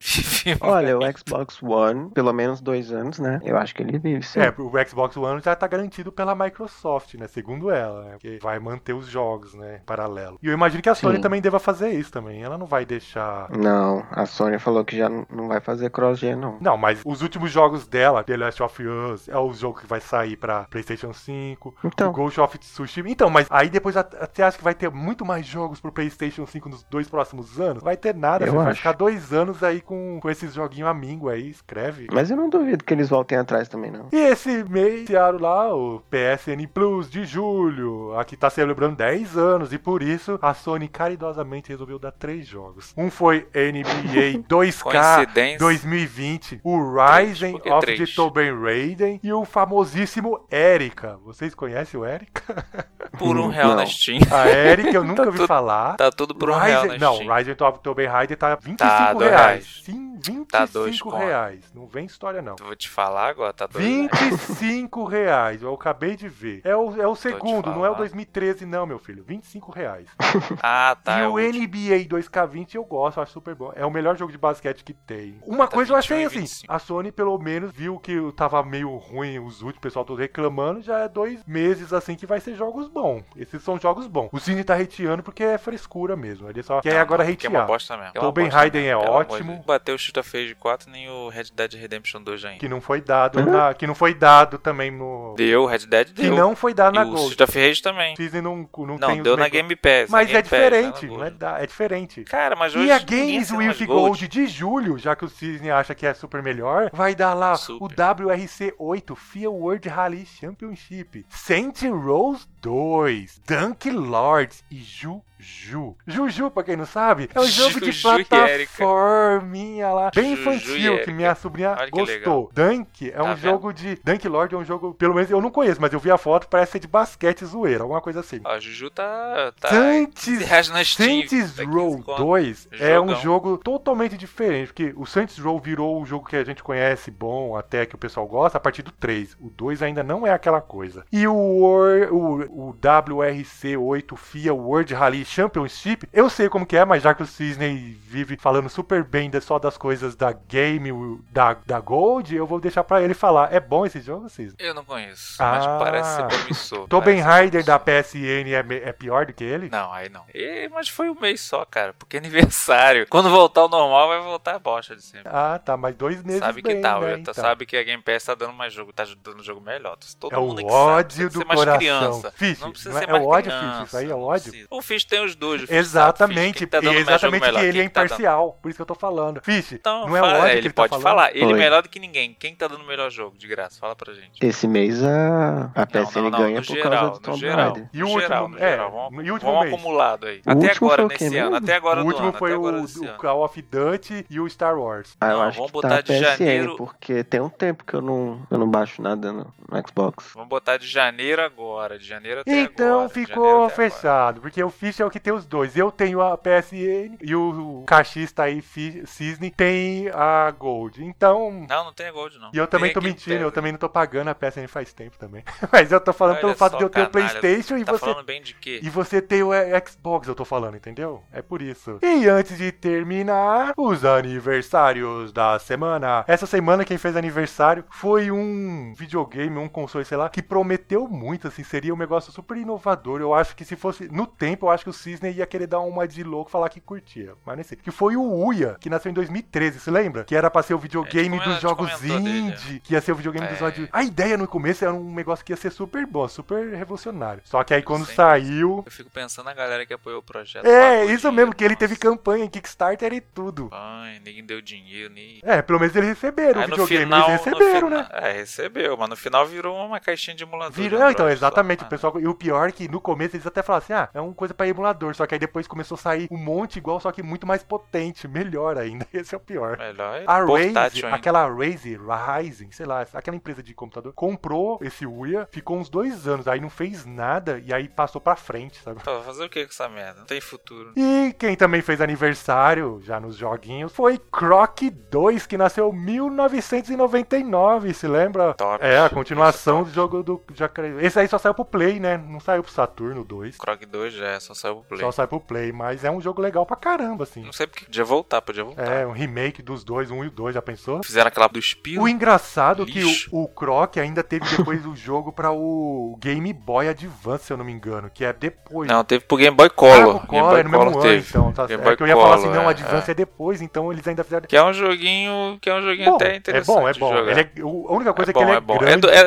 Vive Olha, muito. o Xbox One, pelo menos dois anos, né? Eu acho que ele vive, sim. É, o Xbox One já tá garantido pela Microsoft, né? Segundo ela, né? Que vai manter os jogos, né? Paralelo. E eu imagino que a Sony Sim. também deva fazer isso também. Ela não vai deixar. Não, a Sony falou que já não vai fazer cross-gen, não. Não, mas os últimos jogos dela, The Last of Us, é o jogo que vai sair pra PlayStation 5, o Então, Ghost of Tsushima. Então, mas aí depois a- você acha que vai ter muito mais jogos pro PlayStation 5 nos dois próximos anos? Vai ter nada, Eu você vai acho. ficar dois anos aí com, com esses joguinhos amigo aí, escreve. mas eu não duvido que eles voltem atrás também, não. E esse mês, lá o PSN Plus de julho, aqui tá celebrando 10 anos, e por isso a Sony caridosamente resolveu dar três jogos. Um foi NBA 2K Coincidência. 2020, o Rising of the Tomb Raider e o famosíssimo Erika. Vocês conhecem o Erika? por um real Não. na Steam. A Eric eu nunca Tá ouvi tudo- falar. Tá tudo por um real na não, Steam. Ryzen Top Tomb Raider tá 25 Tá, reais. reais. Sim, 25 Tá dois conto. reais. Não vem história, não. Eu Vou te falar agora, tá doido. 25 reais, eu acabei de ver. É o, é o segundo, não é o falar. 2013, não, meu filho. 25 reais. Ah, tá. e é o. NBA 2K20 eu gosto, eu acho super bom. É o melhor jogo de basquete que tem. Uma Tá coisa eu 21 achei assim: 25. a Sony pelo menos viu que tava meio ruim os últimos, o pessoal todo reclamando. Já é dois meses assim que vai ser jogos bons. Esses são jogos bons. O Cine tá hateando porque é frescura mesmo. Ele só quer Não, agora não, É uma hatear. bosta mesmo. É uma Tobin bosta mesmo, é pelo amor de ótimo. Deus. Bateu o of Rage 4 nem o Red Dead Redemption 2 ainda. Que não foi dado na, que não foi dado também no. Deu, Red Dead Que deu. não foi dado e na o Gold. Street of Rage também. Disney não, não, Não, tem deu na Game Pass. Mas Game é Pass, não diferente, na não é, da- é diferente. Cara, mas hoje E a Games with Gold de julho, já que o Cisne acha que é super melhor, vai dar lá Super. o WRC8 FIA World Rally Championship, Saint Rose 2, Dunk Lords e Juju. Juju, pra quem não sabe, é um jogo de Juju e plataforminha lá, bem Juju infantil, que minha sobrinha Olha gostou. Dunk é Tá um vendo? jogo de... Dunk Lord é um jogo, pelo menos eu não conheço, mas eu vi a foto, parece ser de basquete zoeira, alguma coisa assim. Ó, Juju tá. tá Saints 15 reais na Steam. Saints tá 15 Row conto. 2 é um jogo totalmente diferente, porque o Saints Row virou o jogo que a gente conhece bom, até que o pessoal gosta, a partir do 3. O 2 ainda não é aquela coisa. E o, o, o WRC8 FIA World Rally Championship, eu sei como que é, mas já que o Cisney vive falando super bem só das coisas da game, o- da, da Gold, eu vou deixar pra ele falar. É bom esse jogo, Cisney? Eu não conheço, Ah. mas parece ser promissor. Tobin Raider da. PSN é, é pior do que ele? Não, aí não. E- mas foi um mês só, cara, porque é aniversário. Quando voltar ao normal, vai voltar a bosta de sempre. Ah, tá, mas dois meses sabe que bem, tá, né, tá- então. sabe que a Game Pass tá dando mais jogo, tá dando jogo melhor. Todo É o mundo que ódio sabe, do precisa ser mais coração. criança. Fish, não precisa é- ser é mais o ódio, criança, Fish, isso aí é ódio? O Fish tem os dois. Exatamente, tá exatamente que ele é tá dando- imparcial, por isso que eu tô falando. Fish, Então, não é fala, ódio que ele, ele tá pode falando? falar. Ele Oi. é melhor do que ninguém. Quem tá dando o melhor jogo, de graça? Fala pra gente. Esse mês a, a PSN não, não, ganha no por geral, causa do no Tomb geral. Raider. E o geral, último- é, geral. Vamos, e o último vamos mês? acumulado aí. O Até agora, foi o quê nesse ano. Até agora o último ano, foi o. Call of Duty e o Star Wars. Ah, eu Não, acho vamos que tá botar a de PSN, janeiro- porque tem um tempo que eu não, eu não baixo nada no, no Xbox. Vamos botar de janeiro agora. De janeiro até Então agora. de ficou fechado, porque o Fish é o que tem os dois. Eu tenho a PSN e o cachista aí, Cisne, tem a Gold. Então. Não, não tem Gold, não. E eu também Tem tô mentindo, eu também não tô pagando a PSN faz tempo também. Mas eu tô falando Olha pelo fato de eu ter o. PlayStation e Tá você falando bem de quê? E você tem o eh, Xbox, eu tô falando, entendeu? É por isso. E antes de terminar, os aniversários da semana. Essa semana quem fez aniversário foi um videogame, um console, sei lá, que prometeu muito, assim, seria um negócio super inovador. Eu acho que se fosse no tempo, eu acho que o Cisne ia querer dar uma de louco e falar que curtia. Mas nem sei. Que foi o Uia, que nasceu em 2013, se lembra? Que era pra ser o videogame A gente dos jogos comentou dele, indie, que ia ser o videogame dos É. jogos. A ideia no começo era um negócio que ia ser super bom, super revolucionário. Só que aí quando saiu, Eu fico pensando na galera que apoiou o projeto. é, isso mesmo, dinheiro, que ele teve nossa. campanha em Kickstarter e tudo. Ai, ninguém deu dinheiro, nem. É, pelo menos eles receberam Aí o videogame, final, eles receberam, fina- né? É, recebeu, mas no final virou uma caixinha de emulador. Virou, de então, só. exatamente. Ah, O pessoal, e o pior é que no começo eles até falaram assim: ah, é uma coisa pra emulador. Só que aí depois começou a sair um monte igual, só que muito mais potente, melhor ainda. Esse é o pior. Melhor é A portátil Raze, ainda. aquela Raze, Ryzen, sei lá, aquela empresa de computador, comprou esse Uia, ficou uns dois anos, aí não fez nada e aí passou pra frente, sabe? Pô, fazer o que com essa merda? Não tem futuro. E quem também fez aniversário, já nos joguinhos, foi Croc 2, que nasceu em 1999, se lembra? Top. É, a continuação do jogo do Jacaré. Esse aí só saiu pro Play, né? Não saiu pro Saturno 2. Croc 2 já é, só saiu pro Play. Só saiu pro Play, mas é um jogo legal pra caramba, assim. Não sei porque podia voltar, podia voltar. É, um remake dos dois, um e o dois, já pensou? Fizeram aquela do Espírito. O engraçado é que Lixo. o, o Croc ainda teve depois o jogo pra o Game Boy Advance, se eu não me engano, que é depois. Não, teve pro Game Boy Ah, Color. Game Color Boy é no mesmo Color ano, teve. então. Tá, Game é Boy que eu ia falar assim, Color, não, é, Advance é. depois, então eles ainda fizeram... Que é um joguinho, que é um joguinho Bom, até é interessante. bom, é bom. jogar. Ele é, o- a única coisa é, bom, que ele é, é bom. É, grande. é,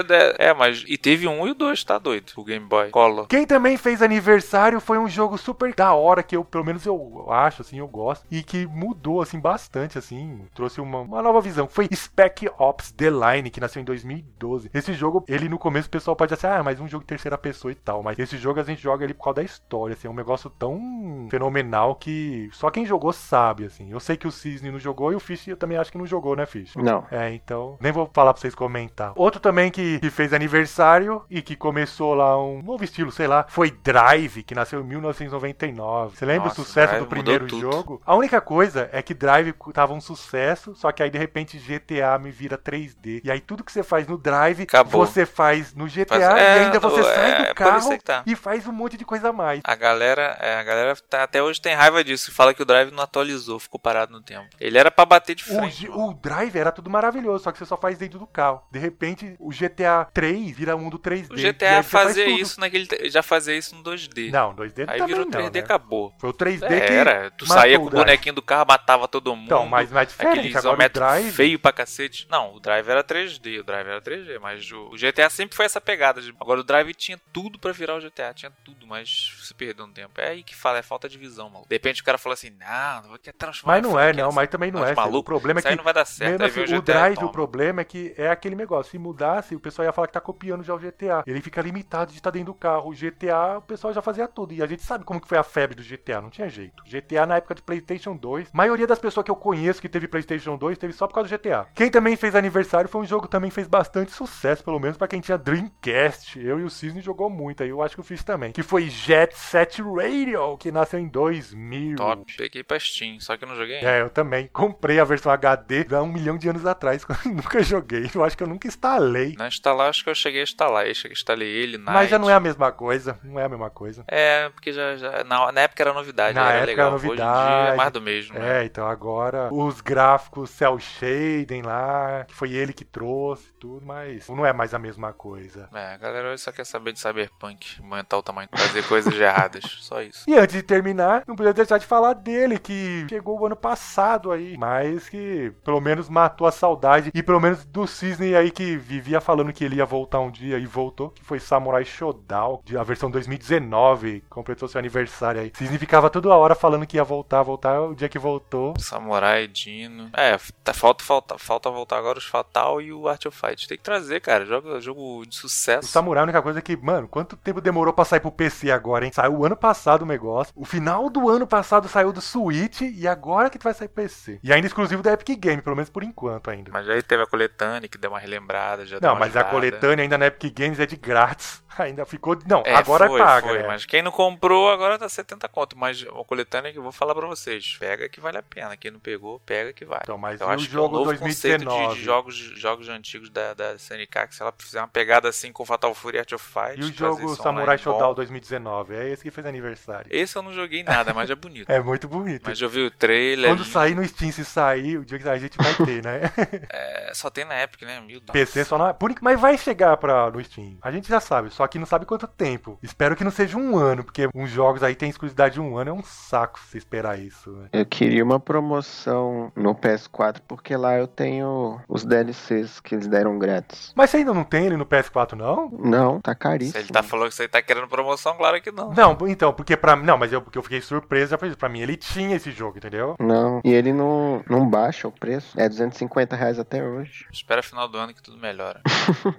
é, é, mas. E teve um e o dois, tá doido? O Game Boy Color. Quem também fez aniversário foi um jogo jogo super da hora que eu, pelo menos eu acho, assim, eu gosto. E que mudou, assim, bastante, assim. Trouxe uma, uma nova visão. Foi Spec Ops The Line, que nasceu em 2012. Esse jogo, ele no começo o pessoal pode dizer, ah, mas um jogo de terceira pessoa e tal. Mas esse jogo a gente joga ele por causa da história, assim. É um negócio tão fenomenal que só quem jogou sabe, assim. Eu sei que o Cisne não jogou e o Fish eu também acho que não jogou, né, Fish? Não. É, então, nem vou falar pra vocês comentar. Outro também que, que fez aniversário e que começou lá um novo estilo, sei lá, foi Drive, que nasceu em 1999. Você lembra Nossa, o sucesso do primeiro jogo? A única coisa é que Drive tava um sucesso, só que aí de repente GTA me vira 3D. E aí tudo que você faz no Drive, Acabou. você faz no GTA Faz- e é, ainda você é, sai é do isso carro tá. e faz um monte de coisa a mais. A galera, é, a galera tá- até hoje tem raiva disso. Fala que o Drive não atualizou, ficou parado no tempo. Ele era pra bater de O, frente. Mano. o Drive era tudo maravilhoso, só que você só faz dentro do carro. De repente, o GTA 3 vira mundo 3D. O e GTA faz fazia tudo. isso naquele. Já fazia isso no 2D. Não, 2D Aí também virou não, 3D e né? acabou. Foi o 3D É, que era. Tu saía o com o Drive. bonequinho do carro, matava todo mundo. Então, mas não é diferente. Aquele o isométrico Drive... feio pra cacete. Não, o Drive era 3D, o Drive era 3D, mas o o GTA sempre foi essa pegada. De... Agora o Drive tinha tudo pra virar o GTA, tinha tudo, mas se perdeu no tempo. É aí que fala, é falta de visão, mano. De repente o cara falou assim, não, não vou quer transformar. Mas não é, não, mas também não é. maluco? O problema é Isso aí que não vai dar certo. Mesmo assim, o GTA, Drive, toma. o problema é que é aquele negócio. Se mudasse, o pessoal ia falar que tá copiando já o GTA. Ele fica limitado de estar dentro do carro. O GTA, o pessoal já fazia tudo. E a gente sabe como que foi a febre do GTA. Não tinha jeito. GTA na época de PlayStation 2. A maioria das pessoas que eu conheço que teve PlayStation 2 teve só por causa do GTA. Quem também fez aniversário foi um jogo que também fez bastante sucesso, pelo menos pra quem tinha Dreamcast. Eu e o Cisne jogou muito. Aí eu acho que eu fiz também. Que foi Jet Set Radio, que nasceu em 2000. Top. Peguei pra Steam, só que eu não joguei. É, eu também comprei a versão HD há um milhão de anos atrás, nunca joguei. Eu acho que eu nunca instalei. Não instalar, acho que eu cheguei a instalar. Eu cheguei- instalei ele, Night. Mas já não é a mesma coisa. Não é a mesma coisa. É, porque já, já na, na época era novidade, Na era época legal. era Hoje em dia novidade. é mais do mesmo. né? É, então agora os gráficos cel shading lá, que foi ele que trouxe tudo, mas não é mais a mesma coisa. É, a galera hoje só quer saber de cyberpunk, aumentar o tamanho, fazer coisas erradas, só isso. E antes de terminar, não podia deixar de falar dele, que chegou o ano passado aí, mas que pelo menos matou a saudade, e pelo menos do Cisne aí que vivia falando que ele ia voltar um dia e voltou, que foi Samurai Shodown, a versão 2019, completou seu aniversário aí. Cisne ficava toda hora falando que ia voltar, voltar, o dia que voltou. Samurai, Dino. É, tá, falta, falta, falta voltar agora os Fatal e o Art of Fight. Tem que trazer, cara. Jogo, jogo de O sucesso. Samurai, a única coisa é que, mano, quanto tempo demorou pra sair pro PC agora, hein? Saiu o ano passado o negócio. O final do ano passado saiu do Switch e agora que vai sair pro PC. E ainda exclusivo da Epic Game, pelo menos por enquanto ainda. Mas aí teve a coletânea que deu uma relembrada, já Não, mas a ajudada. coletânea ainda na Epic Games é de grátis. Ainda ficou. Não, É, agora foi, paga. foi, é. mas quem não comprou agora tá 70 conto. Mas a coletânea que eu vou falar pra vocês, pega que vale a pena. Quem não pegou, pega que vai. Então, mas Eu o acho que é um jogo novo conceito de, 2019? de jogos, jogos antigos da, da SNK, que se ela fizer uma pegada assim com Fatal Fury Art of Fight... E o jogo Samurai online Shodown bom. 2019? É esse que fez aniversário. Esse eu não joguei nada, mas é bonito. É muito bonito. Mas eu vi o trailer, Quando sair no Steam, se sair, o dia que a gente vai ter, né? é, só tem na Epic, né? Mil PC só não. Por... Mas vai chegar pra... no Steam. A gente já sabe, só que não sabe quanto tempo. Espero que não seja um ano, porque uns jogos aí tem exclusividade de um ano. É um saco você esperar isso. Né? Eu queria uma promoção no PS4, porque lá eu tenho os DLCs que eles deram grátis. Mas você ainda não tem ele no PS4, não? Não, tá Se caríssimo. ele tá falando que você tá querendo promoção, claro que não. Não, então, porque pra Não, mas eu, porque eu fiquei surpreso, já falei, pra mim ele tinha esse jogo, entendeu? Não, e ele não, não baixa o preço. É 250 reais até hoje. Espera final do ano que tudo melhora.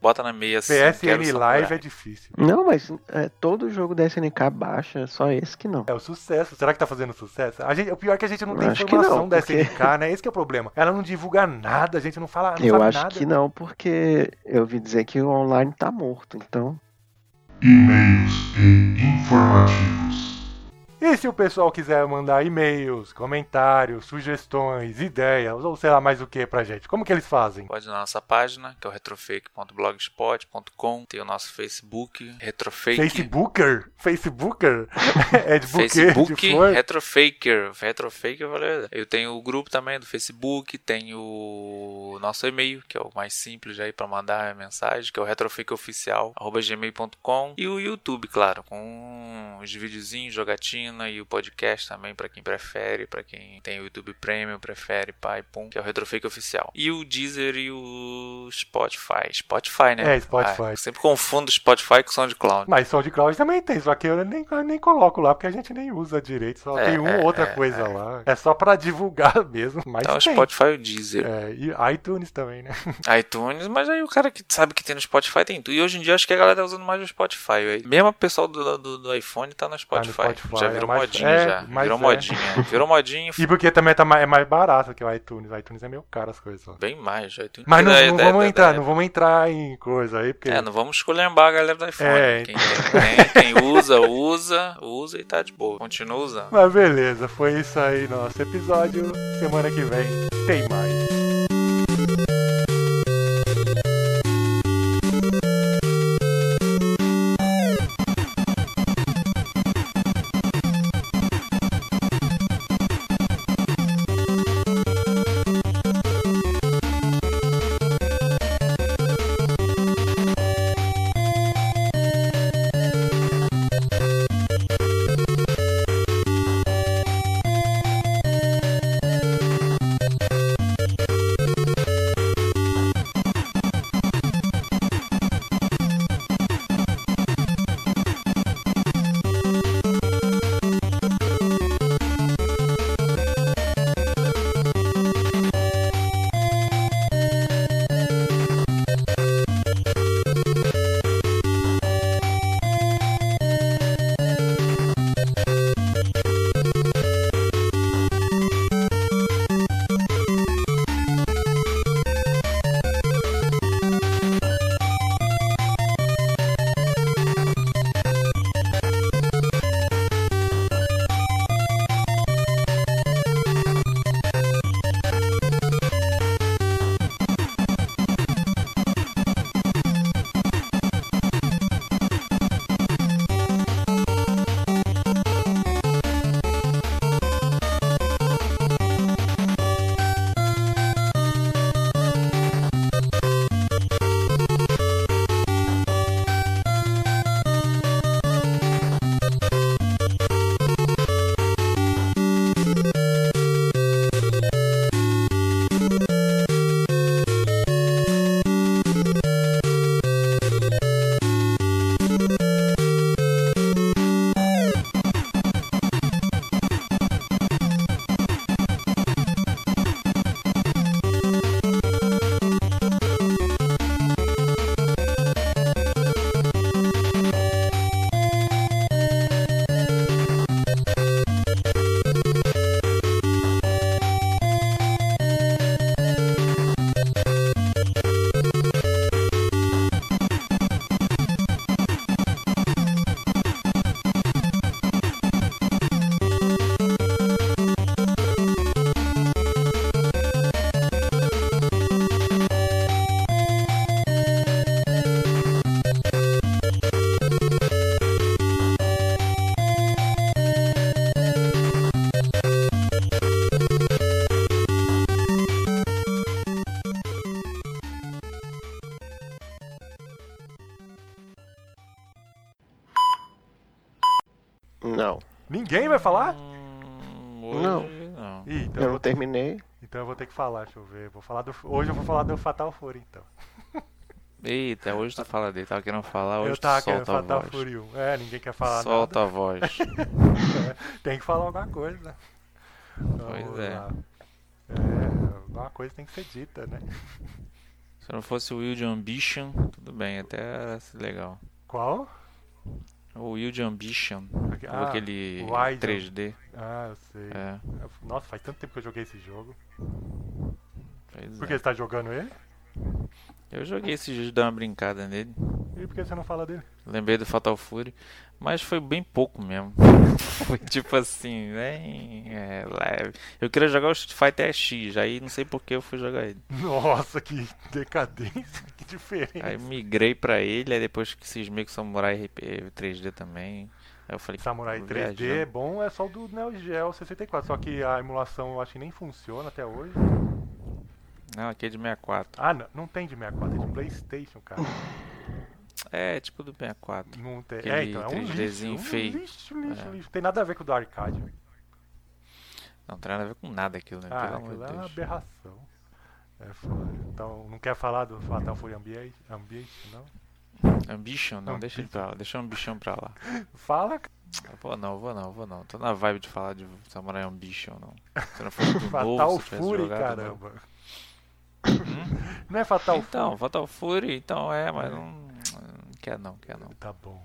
Bota na meia assim. PSN. Live é difícil. Não, mas é, todo jogo da SNK baixa, só esse que não. É o sucesso. Será que tá fazendo sucesso? A gente, o pior é que a gente não tem Acho informação não, da porque- SNK, né? Esse que é o problema. Ela não divulga nada, a gente não fala, não eu sabe acho nada. que não, porque eu ouvi dizer que o online tá morto, então. E-mails e informativos. E se o pessoal quiser mandar e-mails, comentários, sugestões, ideias, ou sei lá mais o que pra gente, como que eles fazem? Pode ir na nossa página, que é o retrofake.blogspot.com. Tem o nosso Facebook, Retrofake. Facebooker? Facebooker? é de buquê, de Facebook flor? Retrofaker. Retrofaker, valeu. Eu tenho o grupo também do Facebook, tenho o nosso e-mail, que é o mais simples aí para mandar a mensagem, que é o retrofakeoficial@gmail.com e o YouTube, claro, com os videozinhos, jogatina, aí o podcast também pra quem prefere, pra quem tem o YouTube Premium, prefere, pai, pum, que é o Retrofake Oficial. E o Deezer e o Spotify. Spotify, né? É, Spotify. Ah, sempre confundo Spotify com SoundCloud. Mas SoundCloud também tem, só que eu nem, eu nem coloco lá porque a gente nem usa direito. Só É, tem uma é, ou outra é, coisa é. lá. É só pra divulgar mesmo. Mas Então, tem. Spotify e o Deezer. É, e iTunes também, né? iTunes, mas aí o cara que sabe que tem no Spotify tem tudo. E hoje em dia acho que a galera tá usando mais o Spotify. Mesmo o pessoal do, do, do iPhone tá no Spotify. Spotify, já virou mais- modinha é, já. Virou é. modinha. Virou modinha E porque também tá mais, é mais barato que o iTunes. O iTunes é meio caro as coisas. ó. bem mais. iTunes Mas não, é- não vamos entrar, não vamos entrar em coisa aí, porque. É, não vamos esculhambar a galera do iPhone. É, Quem, tem, quem usa, usa, usa e tá de boa. Continua usando. Mas beleza, foi isso aí nosso episódio. Semana que vem tem mais. Ninguém vai falar? Hum, hoje, Não. não. Ih, então, Eu não vou, terminei. então eu vou ter que falar, deixa eu ver. Vou falar do, hoje eu vou falar do Fatal Fury, então. Eita, hoje tu fala dele. Tava querendo falar, hoje eu tava querendo solta a Fatal voz. Fury 1. É, ninguém quer falar Solta nada. a voz. Tem que falar alguma coisa. Pois Vamos é. lá. É, alguma coisa tem que ser dita, né? Se não fosse o Wild Ambition, tudo bem, até era legal. Qual? O Wild Ambition, Ah, aquele o Wild. 3D. Ah, eu sei. É, Nossa, faz tanto tempo que eu joguei esse jogo. pois Por que é. você tá jogando ele? Eu joguei esses dias, dei uma brincada nele. E por que você não fala dele? Lembrei do Fatal Fury, mas foi bem pouco mesmo. foi tipo assim, bem é, leve. Eu queria jogar o Street Fighter X, aí não sei por que eu fui jogar ele. Nossa, que decadência, que diferença. Aí migrei pra ele, aí depois que cismei com Samurai RP 3D também. Aí eu falei, Samurai vou 3D viajar. é bom, é só o do Neo Geo 64, só que a emulação eu acho que nem funciona até hoje. Não, aqui é de 64. Ah, não, não tem de 64, é de Playstation, cara. É, tipo do 64. Não tem. Aquele É, então, é um lixo. 3Dzinho Um feio. lixo, lixo, É. lixo. Tem nada a ver com o do arcade. velho. Não tem nada a ver com nada aquilo, né? Ah, Pelo aquilo é uma aberração. É. Então, não quer falar do Fatal Fury Ambiente, Ambiente não? Ambition, não, deixa ele pra lá, deixa o Ambition pra lá. Fala, cara. Eu Vou não, vou não, vou não. Tô na vibe de falar de Samurai Ambition, não. Se não fosse do Fatal novo, Fury, jogado, caramba. Hum? Não é Fatal Então, Fury? Fatal Fury, então é, mas não, não quer não, quer não. Tá bom.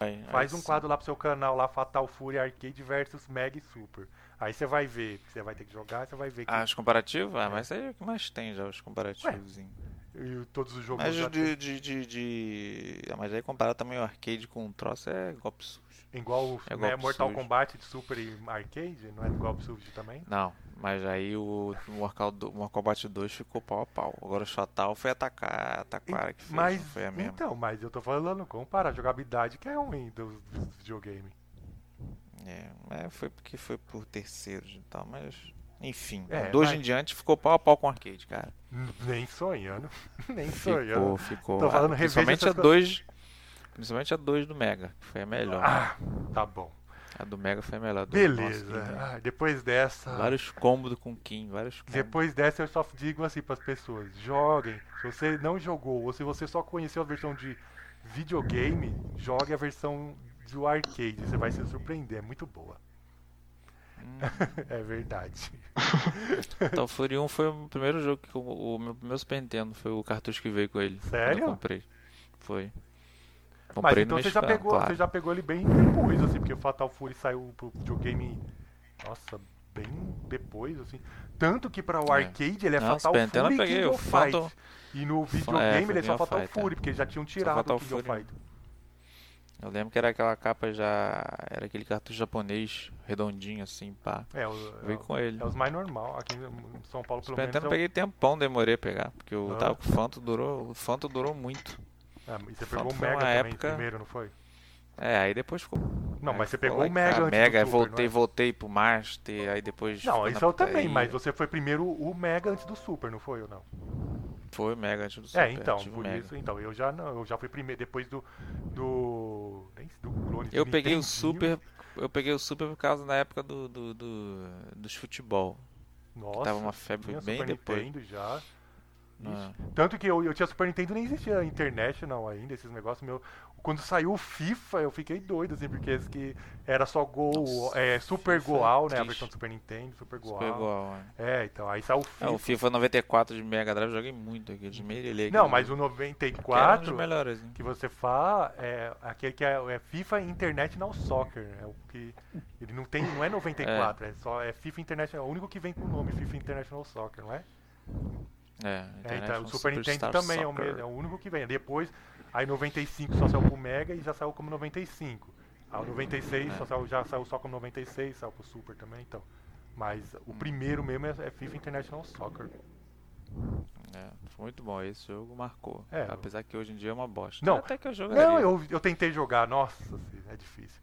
Aí- Faz aí um sim. quadro lá pro seu canal lá, Fatal Fury Arcade versus Mega e Super. Aí você vai ver, você vai ter que jogar, você vai ver que Ah, os comparativos? Ah, mas aí é o que mais tem já, os comparativos. hein. e todos os jogos Mas já de, de, de, de- Ah, mas aí comparar também o arcade com um troço é golpe sujo. Igual o É né, golpe Mortal sujo. Kombat de Super e Arcade, não é do golpe sujo também? Não, mas aí o Mortal, do- Mortal Kombat 2 ficou pau a pau. Agora o Fatal foi atacar, atacar que fez, mas, foi a mesma. então, mas eu tô falando, compara a jogabilidade que é ruim dos, dos videogames. É, mas foi porque foi por terceiros e tal, mas. Enfim, É, dois mas- em diante ficou pau a pau com o arcade, cara. Nem sonhando. Nem sonhando. Ficou, ficou. Tô falando, Ah, principalmente a essas 2. Principalmente a 2 do Mega, que foi a melhor. Ah, tá bom. A do Mega foi a melhor. Do Beleza. Que- Ah, depois dessa. vários combos com Kim, vários combos. Depois dessa eu só digo assim para as pessoas: joguem. Se você não jogou ou se você só conheceu a versão de videogame, jogue a versão do arcade. Você vai se surpreender, é muito boa. Hum. é verdade. Fatal Fury 1 foi o primeiro jogo que eu- o meu primeiro Super Nintendo foi o cartucho que veio com ele. Sério? Eu comprei. Foi. Mas Comprei então no você já, pegou, claro. você já pegou ele bem depois, assim, porque o Fatal Fury saiu pro videogame. Nossa, bem depois, assim. Tanto que para o É. arcade ele é Não, Fatal Super Fury peguei King of Fight. E no é, videogame foi ele é só Fatal Fight, é. Fury, porque já tinham tirado Fatal o King of. Fight. Eu lembro que era aquela capa já. Era aquele cartucho japonês, redondinho assim, pá. É, o, Veio é, com ele. é os mais normal. Aqui em São Paulo, pelo Super menos. Nintendo é eu peguei tempão, demorei a pegar. Porque eu tava com o Phantom, durou. O Phantom durou muito. Ah, e você pegou o Mega também época- primeiro, não foi? É, aí depois ficou. Não, mas você ficou pegou o Mega antes do Mega, aí Super, voltei, é? voltei pro Master, aí depois. Não, isso eu também, putaria. mas você foi primeiro o Mega antes do Super, não foi ou não? Foi o Mega antes do Super. É, então, o por Mega. isso, então, eu já não, eu já fui primeiro, depois do. do. do clone Eu peguei o Nintendinho. Super. Eu peguei o Super por causa da época do, do, do- dos futebol. Nossa, tava uma febre bem Super depois. Nintendo já. Ah. Tanto que eu, eu tinha Super Nintendo nem existia internet não ainda, esses negócios meu. Quando saiu o FIFA, eu fiquei doido, assim, porque que era só Gol, Nossa, é, Super FIFA é Goal, né? A versão do Super Nintendo, Super Goal. Super igual, é. É, então, aí saiu o FIFA. É, o FIFA 94 de Mega Drive eu joguei muito aquele de Meirelê. Não, mas o Que era um 94 dos melhores. hein? que você fala é aquele que é, é FIFA International Soccer. É o que. Ele não tem. Não é 94, é, só. É FIFA International. É o único que vem com o nome, FIFA International Soccer, não é? É, É, International então, o Super Nintendo também é o, mesmo, é o único que vem. Depois, aí 95 só saiu pro Mega e já saiu como 95. Aí o 96 É. só saiu, já saiu só como 96, saiu pro Super também, então. Mas o primeiro mesmo é, é FIFA International Soccer. É, foi muito bom. Esse jogo marcou. É, Apesar que hoje em dia é uma bosta. Não, Até que eu jogaria. Não, eu, eu tentei jogar, nossa, é difícil.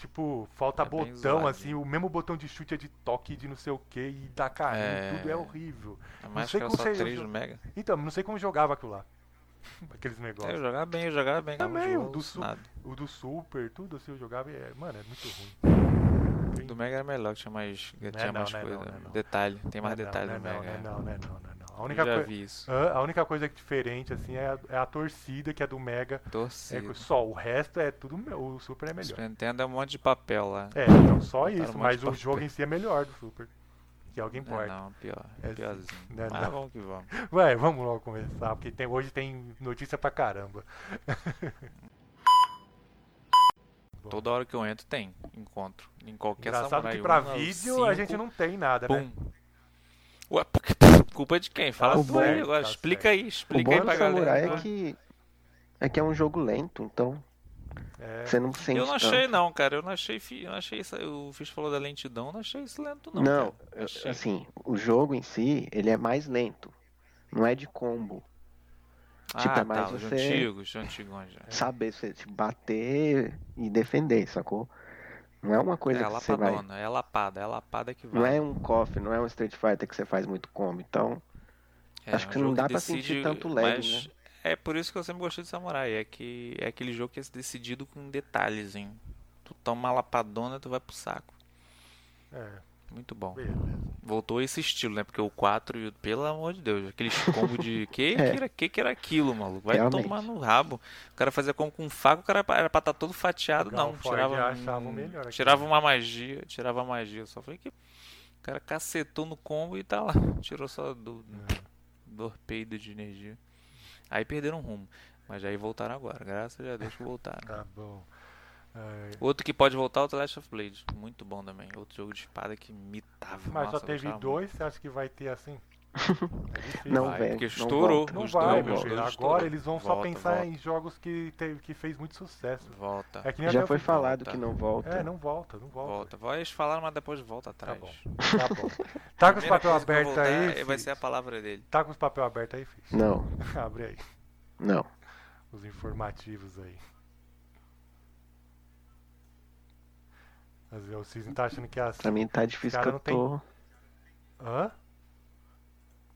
Tipo, falta É botão, assim, o mesmo botão de chute é de toque, de não sei o que, e dá carrinho, É. tudo é horrível. É mais sei que como você- 3 no Mega. Então, não sei como jogava aquilo lá. Aqueles É, eu negócios. jogava bem, eu jogava bem. Também, ganhava o jogo, do Su-. O do Super, tudo assim, eu jogava e, é, mano, é muito ruim. O do Mega era melhor, tinha mais, tinha não, mais não é coisa. não, não é não. Detalhe, tem mais Não, detalhe não, no não, Mega. Não, não, não, é não, não, é não. A única, já vi isso. A única coisa que diferente, assim, é a, é a torcida, que é do Mega. É Torcida. co- só, o resto é tudo, o Super é O melhor. Super Nintendo é um monte de papel lá. É, então só isso, um mas o papel. jogo em si é melhor do Super. Que alguém Não, importa. não, pior. É, piorzinho. não é Mas não. vamos que vamos. Vai, vamos logo começar, porque tem, hoje tem notícia pra caramba. Toda hora que eu entro tem encontro. Em qualquer Engraçado que pra vídeo a cinco, gente não tem nada, né? Pum. Ué, culpa de quem? Fala Tá tu aí certo, agora. tá explica certo. aí, O explica bom aí do pra galera. é que é que é um jogo lento, então É, você não sente Eu não tanto. achei não, cara. Eu não achei, eu não achei isso. O Fish falou da lentidão, eu não achei isso lento não. Não, eu- assim, o jogo em si, ele é mais lento. Não é de combo. tipo, ah, é mais tá, os você- antigos, os antigões já. Saber você tipo, bater e defender, sacou? Não é uma coisa É que você vai. lapadona, é a lapada, é a lapada que vai. Não é um KOF, não é um Street Fighter que você faz muito combo. Então, É, acho um que não jogo dá pra decide sentir tanto lag, mais- é por isso que eu sempre gostei de Samurai. É que é aquele jogo que é decidido com detalhes, hein? Tu toma uma lapadona, tu vai pro saco. É, Muito bom. beleza. Voltou esse estilo, né? Porque o 4, e o- pelo amor de Deus, aquele combo de que que É. era, que que era aquilo, maluco? Vai Realmente. tomar no rabo. O cara fazia combo com faca, o cara era pra estar todo fatiado, não. Tirava, um- tirava uma magia, tirava magia. Só falei que o cara cacetou no combo e tá lá. Tirou só do, do peido de energia. Aí perderam o rumo. Mas aí voltaram agora, graças a Deus que voltaram. Tá bom. É, Outro que pode voltar é o The Last of Blade. Muito bom também. Outro jogo de espada que imitava. mas Nossa, só teve dois, você acha que vai ter assim? É difícil. Não, Vai, velho. porque não estourou. Não Os vai, dois, meu filho. dois Agora eles vão só Volta, pensar volta. em jogos que, teve, que fez muito sucesso. Volta. É que nem Já foi falado volta. que não volta. É, não volta, não volta. Volta. Vai falar, mas depois volta Tá atrás. bom. Tá bom. Tá com os papel aberto voltar aí? é- Vai ser a palavra dele. Tá com os papel aberto aí, Fiz? Não, Abre aí. não. Os informativos aí. Mas o Cisne tá achando que as. Pra mim tá difícil que eu tem- tô. Hã?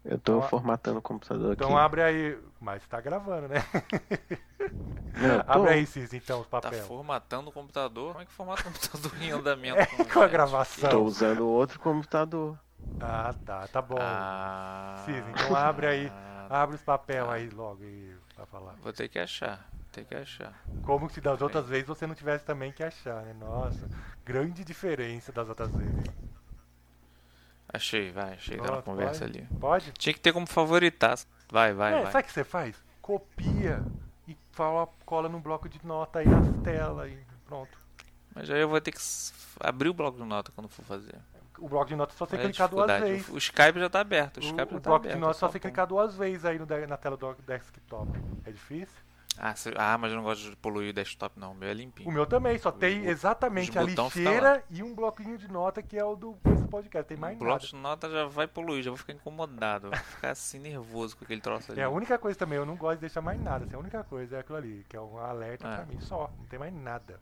Eu tô Então, formatando o computador Então aqui. abre aí. Mas tá gravando, né? Não, tô. Abre aí, Cisne, então, os Tá papel. formatando o computador? Como é que formata o computador em andamento? É, com com a gravação. Tô usando outro computador. Ah, tá, tá bom. Ah, Cisne, então abre aí. ah, Abre os papel aí logo aí pra falar. Vou ter que achar. Ter que achar. Como se das outras vezes você não tivesse também que achar, né? Nossa, grande diferença das outras vezes. Achei, vai, achei. Na Pronto, conversa pode? ali. Pode? Tinha que ter como favoritar. Vai, vai, é, vai. sabe o que você faz? Copia e fala, cola num bloco de nota aí nas telas e pronto. Mas aí eu vou ter que abrir o bloco de nota quando for fazer. O bloco de nota é só você a clicar duas vezes. O, Skype já tá aberto. O, O, o tá bloco aberto. de nota é só só você clicar duas vezes aí no na tela do desktop. É difícil? Ah, cê- ah, mas eu não gosto de poluir o desktop, não. O meu é limpinho. O meu também, só tem exatamente a fica lixeira e um bloquinho de nota que é o do podcast. Tem mais o bloco de nota já vai poluir, já vou ficar incomodado. Vou ficar assim nervoso com aquele troço ali. É a única coisa também, eu não gosto de deixar mais nada. Assim, a única coisa é aquilo ali, que é um alerta É. pra mim só. Não tem mais nada.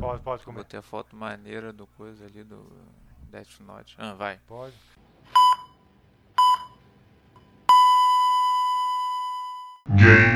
Pode, pode Eu comer. Botei a foto maneira do coisa ali do Death Note. Ah, vai. Pode. Game.